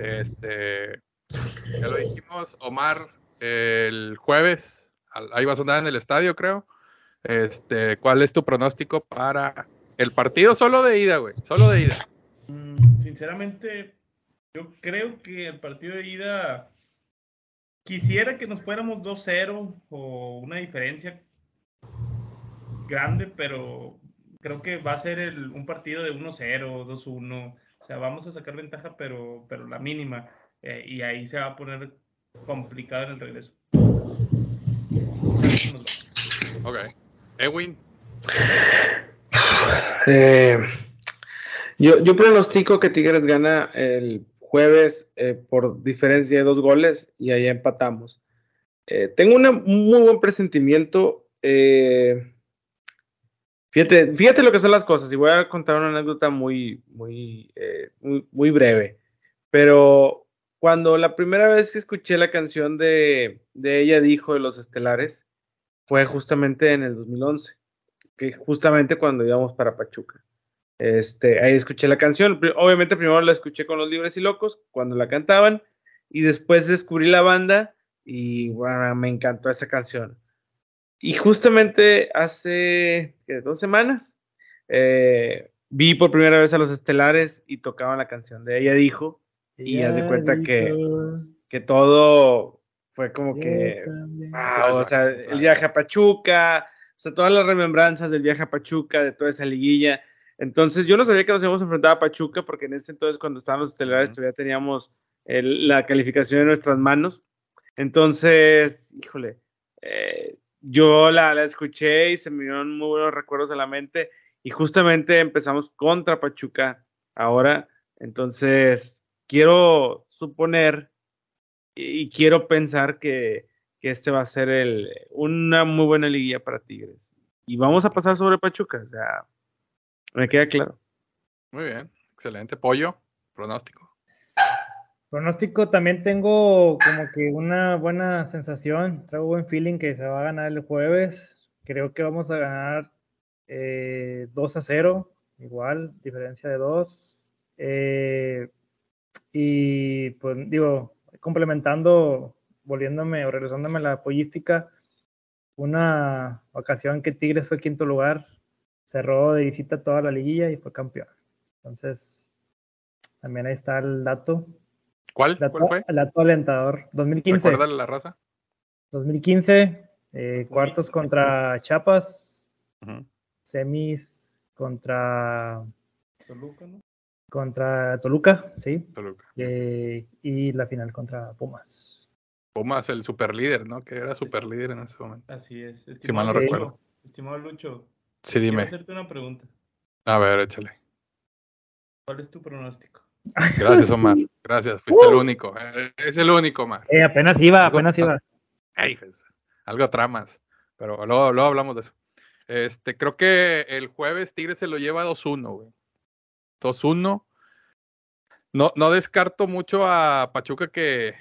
Este, ya lo dijimos, Omar, el jueves, ahí vas a andar en el estadio, creo. Este, ¿cuál es tu pronóstico para el partido solo de ida, güey? Solo de ida.
Mm, sinceramente, yo creo que el partido de ida Quisiera que nos fuéramos 2-0 o una diferencia grande, pero creo que va a ser un partido de 1-0, 2-1. O sea, vamos a sacar ventaja, pero, pero la mínima. Eh, y ahí se va a poner complicado en el regreso.
Ok. Edwin.
Eh, yo, yo pronostico que Tigres gana el jueves eh, por diferencia de dos goles y ahí empatamos. Eh, tengo un muy buen presentimiento. Eh, fíjate, lo que son las cosas y voy a contar una anécdota muy, muy, muy, breve. Pero cuando la primera vez que escuché la canción de, de ella dijo de los estelares fue justamente en el 2011, que justamente cuando íbamos para Pachuca. Este, ahí escuché la canción. Obviamente primero la escuché con los Libres y Locos cuando la cantaban y después descubrí la banda y bueno, me encantó esa canción. Y justamente hace dos semanas eh, vi por primera vez a los Estelares y tocaban la canción de ella dijo y haz de cuenta que, que todo fue como que, o sea, el viaje a Pachuca, o sea, todas las remembranzas del viaje a Pachuca, de toda esa liguilla entonces, yo no sabía que nos íbamos a enfrentar a Pachuca, porque en ese entonces, cuando estaban los estelares, todavía teníamos la calificación en nuestras manos. Entonces, híjole, eh, yo la, la, escuché y se me dieron muy buenos recuerdos a la mente y justamente empezamos contra Pachuca ahora. Entonces, quiero suponer y, quiero pensar que, que, este va a ser el, una muy buena liguilla para Tigres. Y vamos a pasar sobre Pachuca, o sea, me queda claro.
Muy bien, excelente. Pollo, pronóstico.
Pronóstico también tengo como que una buena sensación, traigo buen feeling que se va a ganar el jueves. Creo que vamos a ganar 2 eh, a 0, igual, diferencia de 2. Eh, y pues digo, complementando, volviéndome o regresándome a la pollística, una ocasión que Tigres fue quinto lugar, cerró de visita toda la liguilla y fue campeón. Entonces, también ahí está el dato.
¿Cuál? ¿Cuál fue?
El dato alentador. 2015.
¿Recuerda la raza?
2015, eh, cuartos contra Chiapas, semis contra Toluca, ¿no? Contra Toluca, sí.
Toluca.
Eh, y la final contra Pumas.
Pumas, el super líder, ¿no? Que era super líder en ese momento.
Así es.
Si mal no recuerdo.
Estimado Lucho.
Sí, dime.
Quiero hacerte una pregunta.
A ver, échale.
¿Cuál es tu pronóstico? <laughs>
Gracias, Omar. Gracias. Fuiste el único. Eh, es el único, Omar.
Eh, apenas iba, apenas iba.
Ay, pues, algo tramas. Pero luego, luego hablamos de eso. Este, creo que el jueves Tigres se lo lleva 2-1, güey. 2-1. No, no descarto mucho a Pachuca que,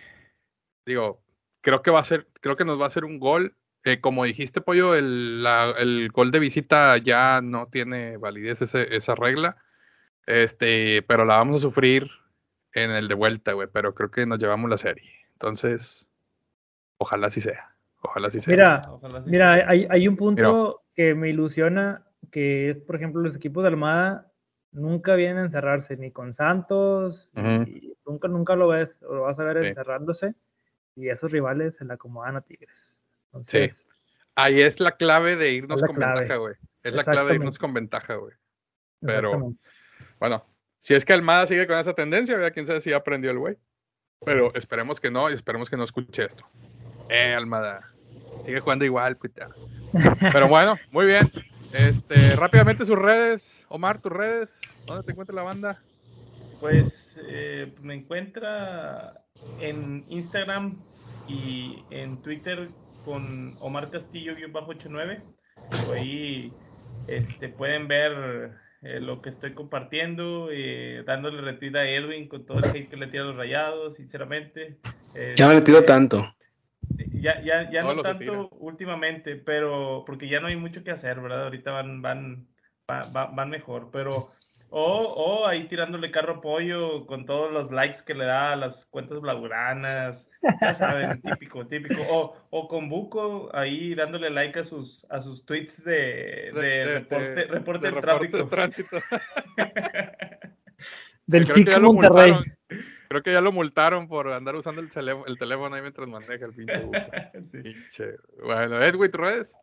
digo, creo que va a ser, creo que nos va a hacer un gol. Eh, como dijiste, Pollo, el, el, gol de visita ya no tiene validez esa regla. Este, pero la vamos a sufrir en el de vuelta, güey. Pero creo que nos llevamos la serie. Entonces, ojalá así sea. Ojalá así sea.
Mira, mira hay, hay, un punto que me ilusiona, que es, por ejemplo, los equipos de Almada nunca vienen a encerrarse, ni con Santos, nunca, nunca lo ves, o lo vas a ver encerrándose, y esos rivales se la acomodan a Tigres. Entonces,
Ahí es la clave de irnos con ventaja, güey. Es la clave de irnos con ventaja, güey. Pero, bueno, si es que Almada sigue con esa tendencia, vea quién sabe si aprendió el güey. Pero esperemos que no, y esperemos que no escuche esto. Eh, Almada. Sigue jugando igual, puta. Pero bueno, muy bien. Este, rápidamente sus redes, Omar, tus redes, ¿dónde te encuentra la banda?
Pues eh, me encuentra en Instagram y en Twitter con Omar Castillo-89. Ahí este, pueden ver eh, lo que estoy compartiendo, eh, dándole retweet a Edwin con todo el hate que le tira a los rayados, sinceramente.
ya no le tiro tanto.
Ya, ya, ya no, tanto últimamente, pero porque ya no hay mucho que hacer, ¿verdad? Ahorita van, van, van, van mejor, pero o, o, ahí tirándole carro pollo con todos los likes que le da a las cuentas blaugranas, ya saben, <laughs> típico, típico. O, o con Buco ahí dándole like a sus, a sus tweets de, de, reporte, reporte de, tráfico.
tránsito. <laughs>
Del FIC Monterrey.
Creo que ya lo multaron por andar usando el, el teléfono ahí mientras maneja el pinche <laughs> Pinche. Bueno, Edwin, ¿tus redes?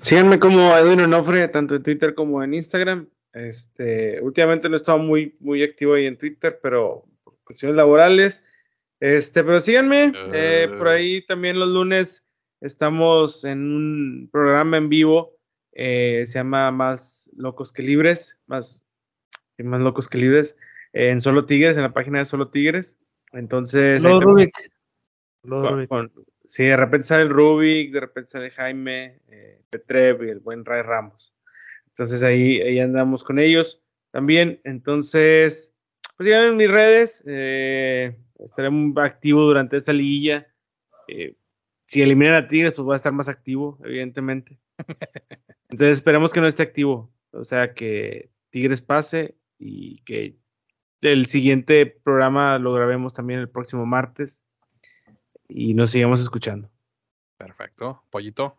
Síganme como Edwin Onofre, tanto en Twitter como en Instagram. Este, últimamente no he estado muy, muy activo ahí en Twitter, pero por cuestiones laborales. Este, pero síganme. Eh, por ahí también los lunes estamos en un programa en vivo. Eh, se llama Más Locos que Libres. Más, más Locos que Libres en Solo Tigres, en la página de Solo Tigres. Entonces.
Los Rubik.
sí, de repente sale el Rubik, de repente sale Jaime, eh, Petrev y el buen Ray Ramos. Entonces ahí, ahí andamos con ellos también. Entonces, pues síganme en mis redes. Eh, estaré muy activo durante esta liguilla. Eh, si eliminan a Tigres, pues voy a estar más activo, evidentemente. <laughs> Entonces esperemos que no esté activo. O sea, que Tigres pase y que el siguiente programa lo grabemos también el próximo martes y nos sigamos escuchando.
Perfecto. Pollito.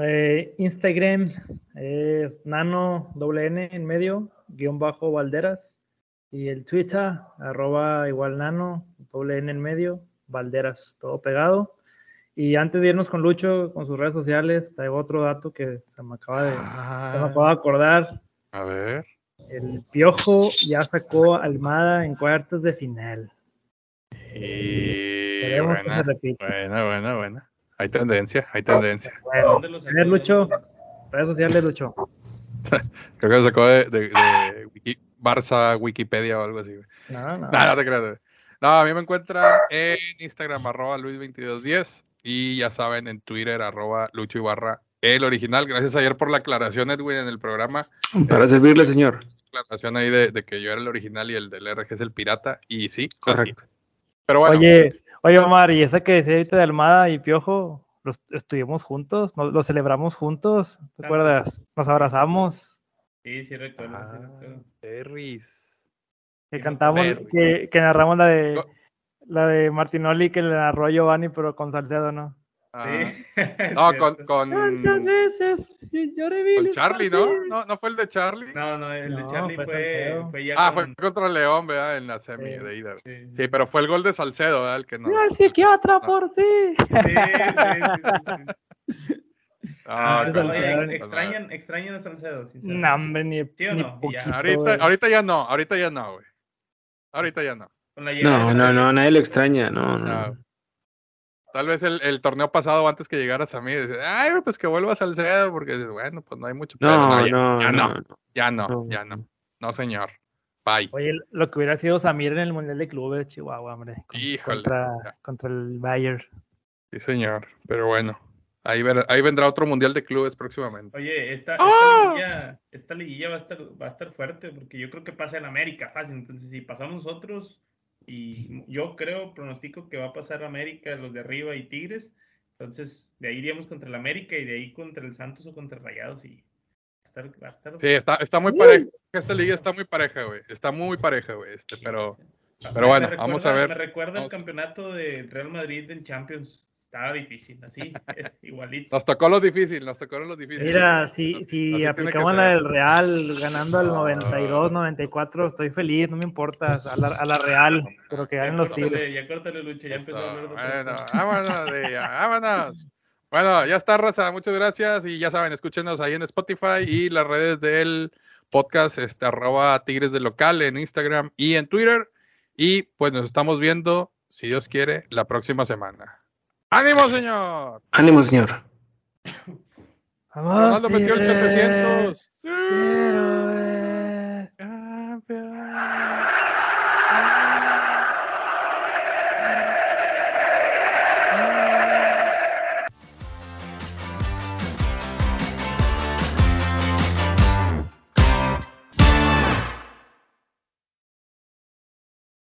Eh, Instagram es nano doble n en medio, guion bajo Valderas. Y el Twitter, arroba igual nano, doble n en medio, Valderas, todo pegado. Y antes de irnos con Lucho, con sus redes sociales, traigo otro dato que se me acaba de, se me acaba de acordar.
A ver.
El Piojo ya sacó Almada en cuartos de final.
Y
Queremos que se
buena, buena, buena, buena. Hay tendencia, hay tendencia. <laughs>
Bueno,
¿Dónde lo
a
sacó?
ver, Lucho, redes sociales, Lucho.
Creo que lo sacó de, de- de Wiki- Barça Wikipedia o algo así. güey.
No, no.
No, no te creas. No, a mí me encuentran en Instagram, arroba Luis2210. Y ya saben, en Twitter, arroba Lucho Ibarra, el original. Gracias ayer por la aclaración, Edwin, en el programa.
Para servirle, señor.
aclaración ahí de, de que yo era el original y el del RG es el pirata. Y sí,
Correcto.
así. Pero bueno,
Oye, oye, Omar, y esa que decía ahorita de Almada y Piojo, los estuvimos juntos, nos- lo celebramos juntos, ¿te acuerdas? Nos abrazamos,
Sí, sí recuerdo. sí
Ah,
recuerdo.
Que
Sí,
cantamos, que, que narramos la de la de Martinoli que le narró Giovanni, pero con Salcedo, ¿no?
Ah,
Sí. <laughs>
No,
es <laughs>
con, con,
Tantas veces lloré
con Charlie, ¿no? ¿no? ¿No fue el de Charlie?
No, no, el de
No,
Charlie
fue
fue,
Salcedo.
fue ya
Ah,
con-
fue contra León, ¿verdad? En la semi
Sí.
de ida.
Sí,
Sí, pero fue el gol de Salcedo, ¿verdad? El que no.
Mira psiquiatra por ti.
sí, sí, sí.
Ah,
Ah,
extrañan, extrañan a Salcedo, sinceramente.
No, hombre, ni,
¿Sí o
ni
no?
poquito.
Ahorita, ahorita ya no, ahorita ya no, güey. Ahorita ya no.
No, no, no, nadie lo extraña, no, no.
No. Tal vez el, el torneo pasado, antes que llegaras a mí, dices, ay, pues que vuelva Salcedo, porque dices, bueno, pues no hay mucho. pedo".
No,
ya,
no,
ya
no,
no,
no.
ya no,
No.
ya no. No, señor. Bye.
Oye, lo que hubiera sido Samir en el Mundial de Clubes de Chihuahua, hombre. con-
Híjole.
Contra, contra el Bayern.
Sí, señor. Pero bueno, ahí, ver- ahí vendrá otro mundial de clubes próximamente.
Oye, esta, esta
¡Ah!
liguilla, esta liguilla va a estar, va a estar fuerte porque yo creo que pasa el América fácil. Entonces, si pasamos nosotros, y yo creo, pronostico que va a pasar América, los de arriba y Tigres. Entonces, de ahí iríamos contra el América y de ahí contra el Santos o contra Rayados. Y va a estar, va a estar
Sí, está, está muy pareja. Esta liga está muy pareja, güey. Está muy pareja, güey. Este, pero pero bueno, vamos a ver.
Me recuerda
Vamos.
el campeonato del Real Madrid en Champions. Estaba difícil, así, <laughs> es igualito.
nos tocó lo difícil, nos tocó lo difícil.
Mira, si, si
que
aplicamos la del Real ganando al
No.
92, 94, estoy feliz, no me importa. A la, a la Real, pero que ganen los Tigres.
ya córtale, Lucho, ya empezó a hablar de
bueno,
cosas.
vámonos, de ya, vámonos. Bueno, ya está, raza. Muchas gracias. Y ya saben, escúchenos ahí en Spotify y las redes del podcast, este, arroba Tigres del Local en Instagram y en Twitter. Y pues nos estamos viendo, si Dios quiere, la próxima semana. ¡Ánimo, señor!
Ánimo, señor.
Vamos,
Ronaldo metió el
Tigres,
700. ¡Sí!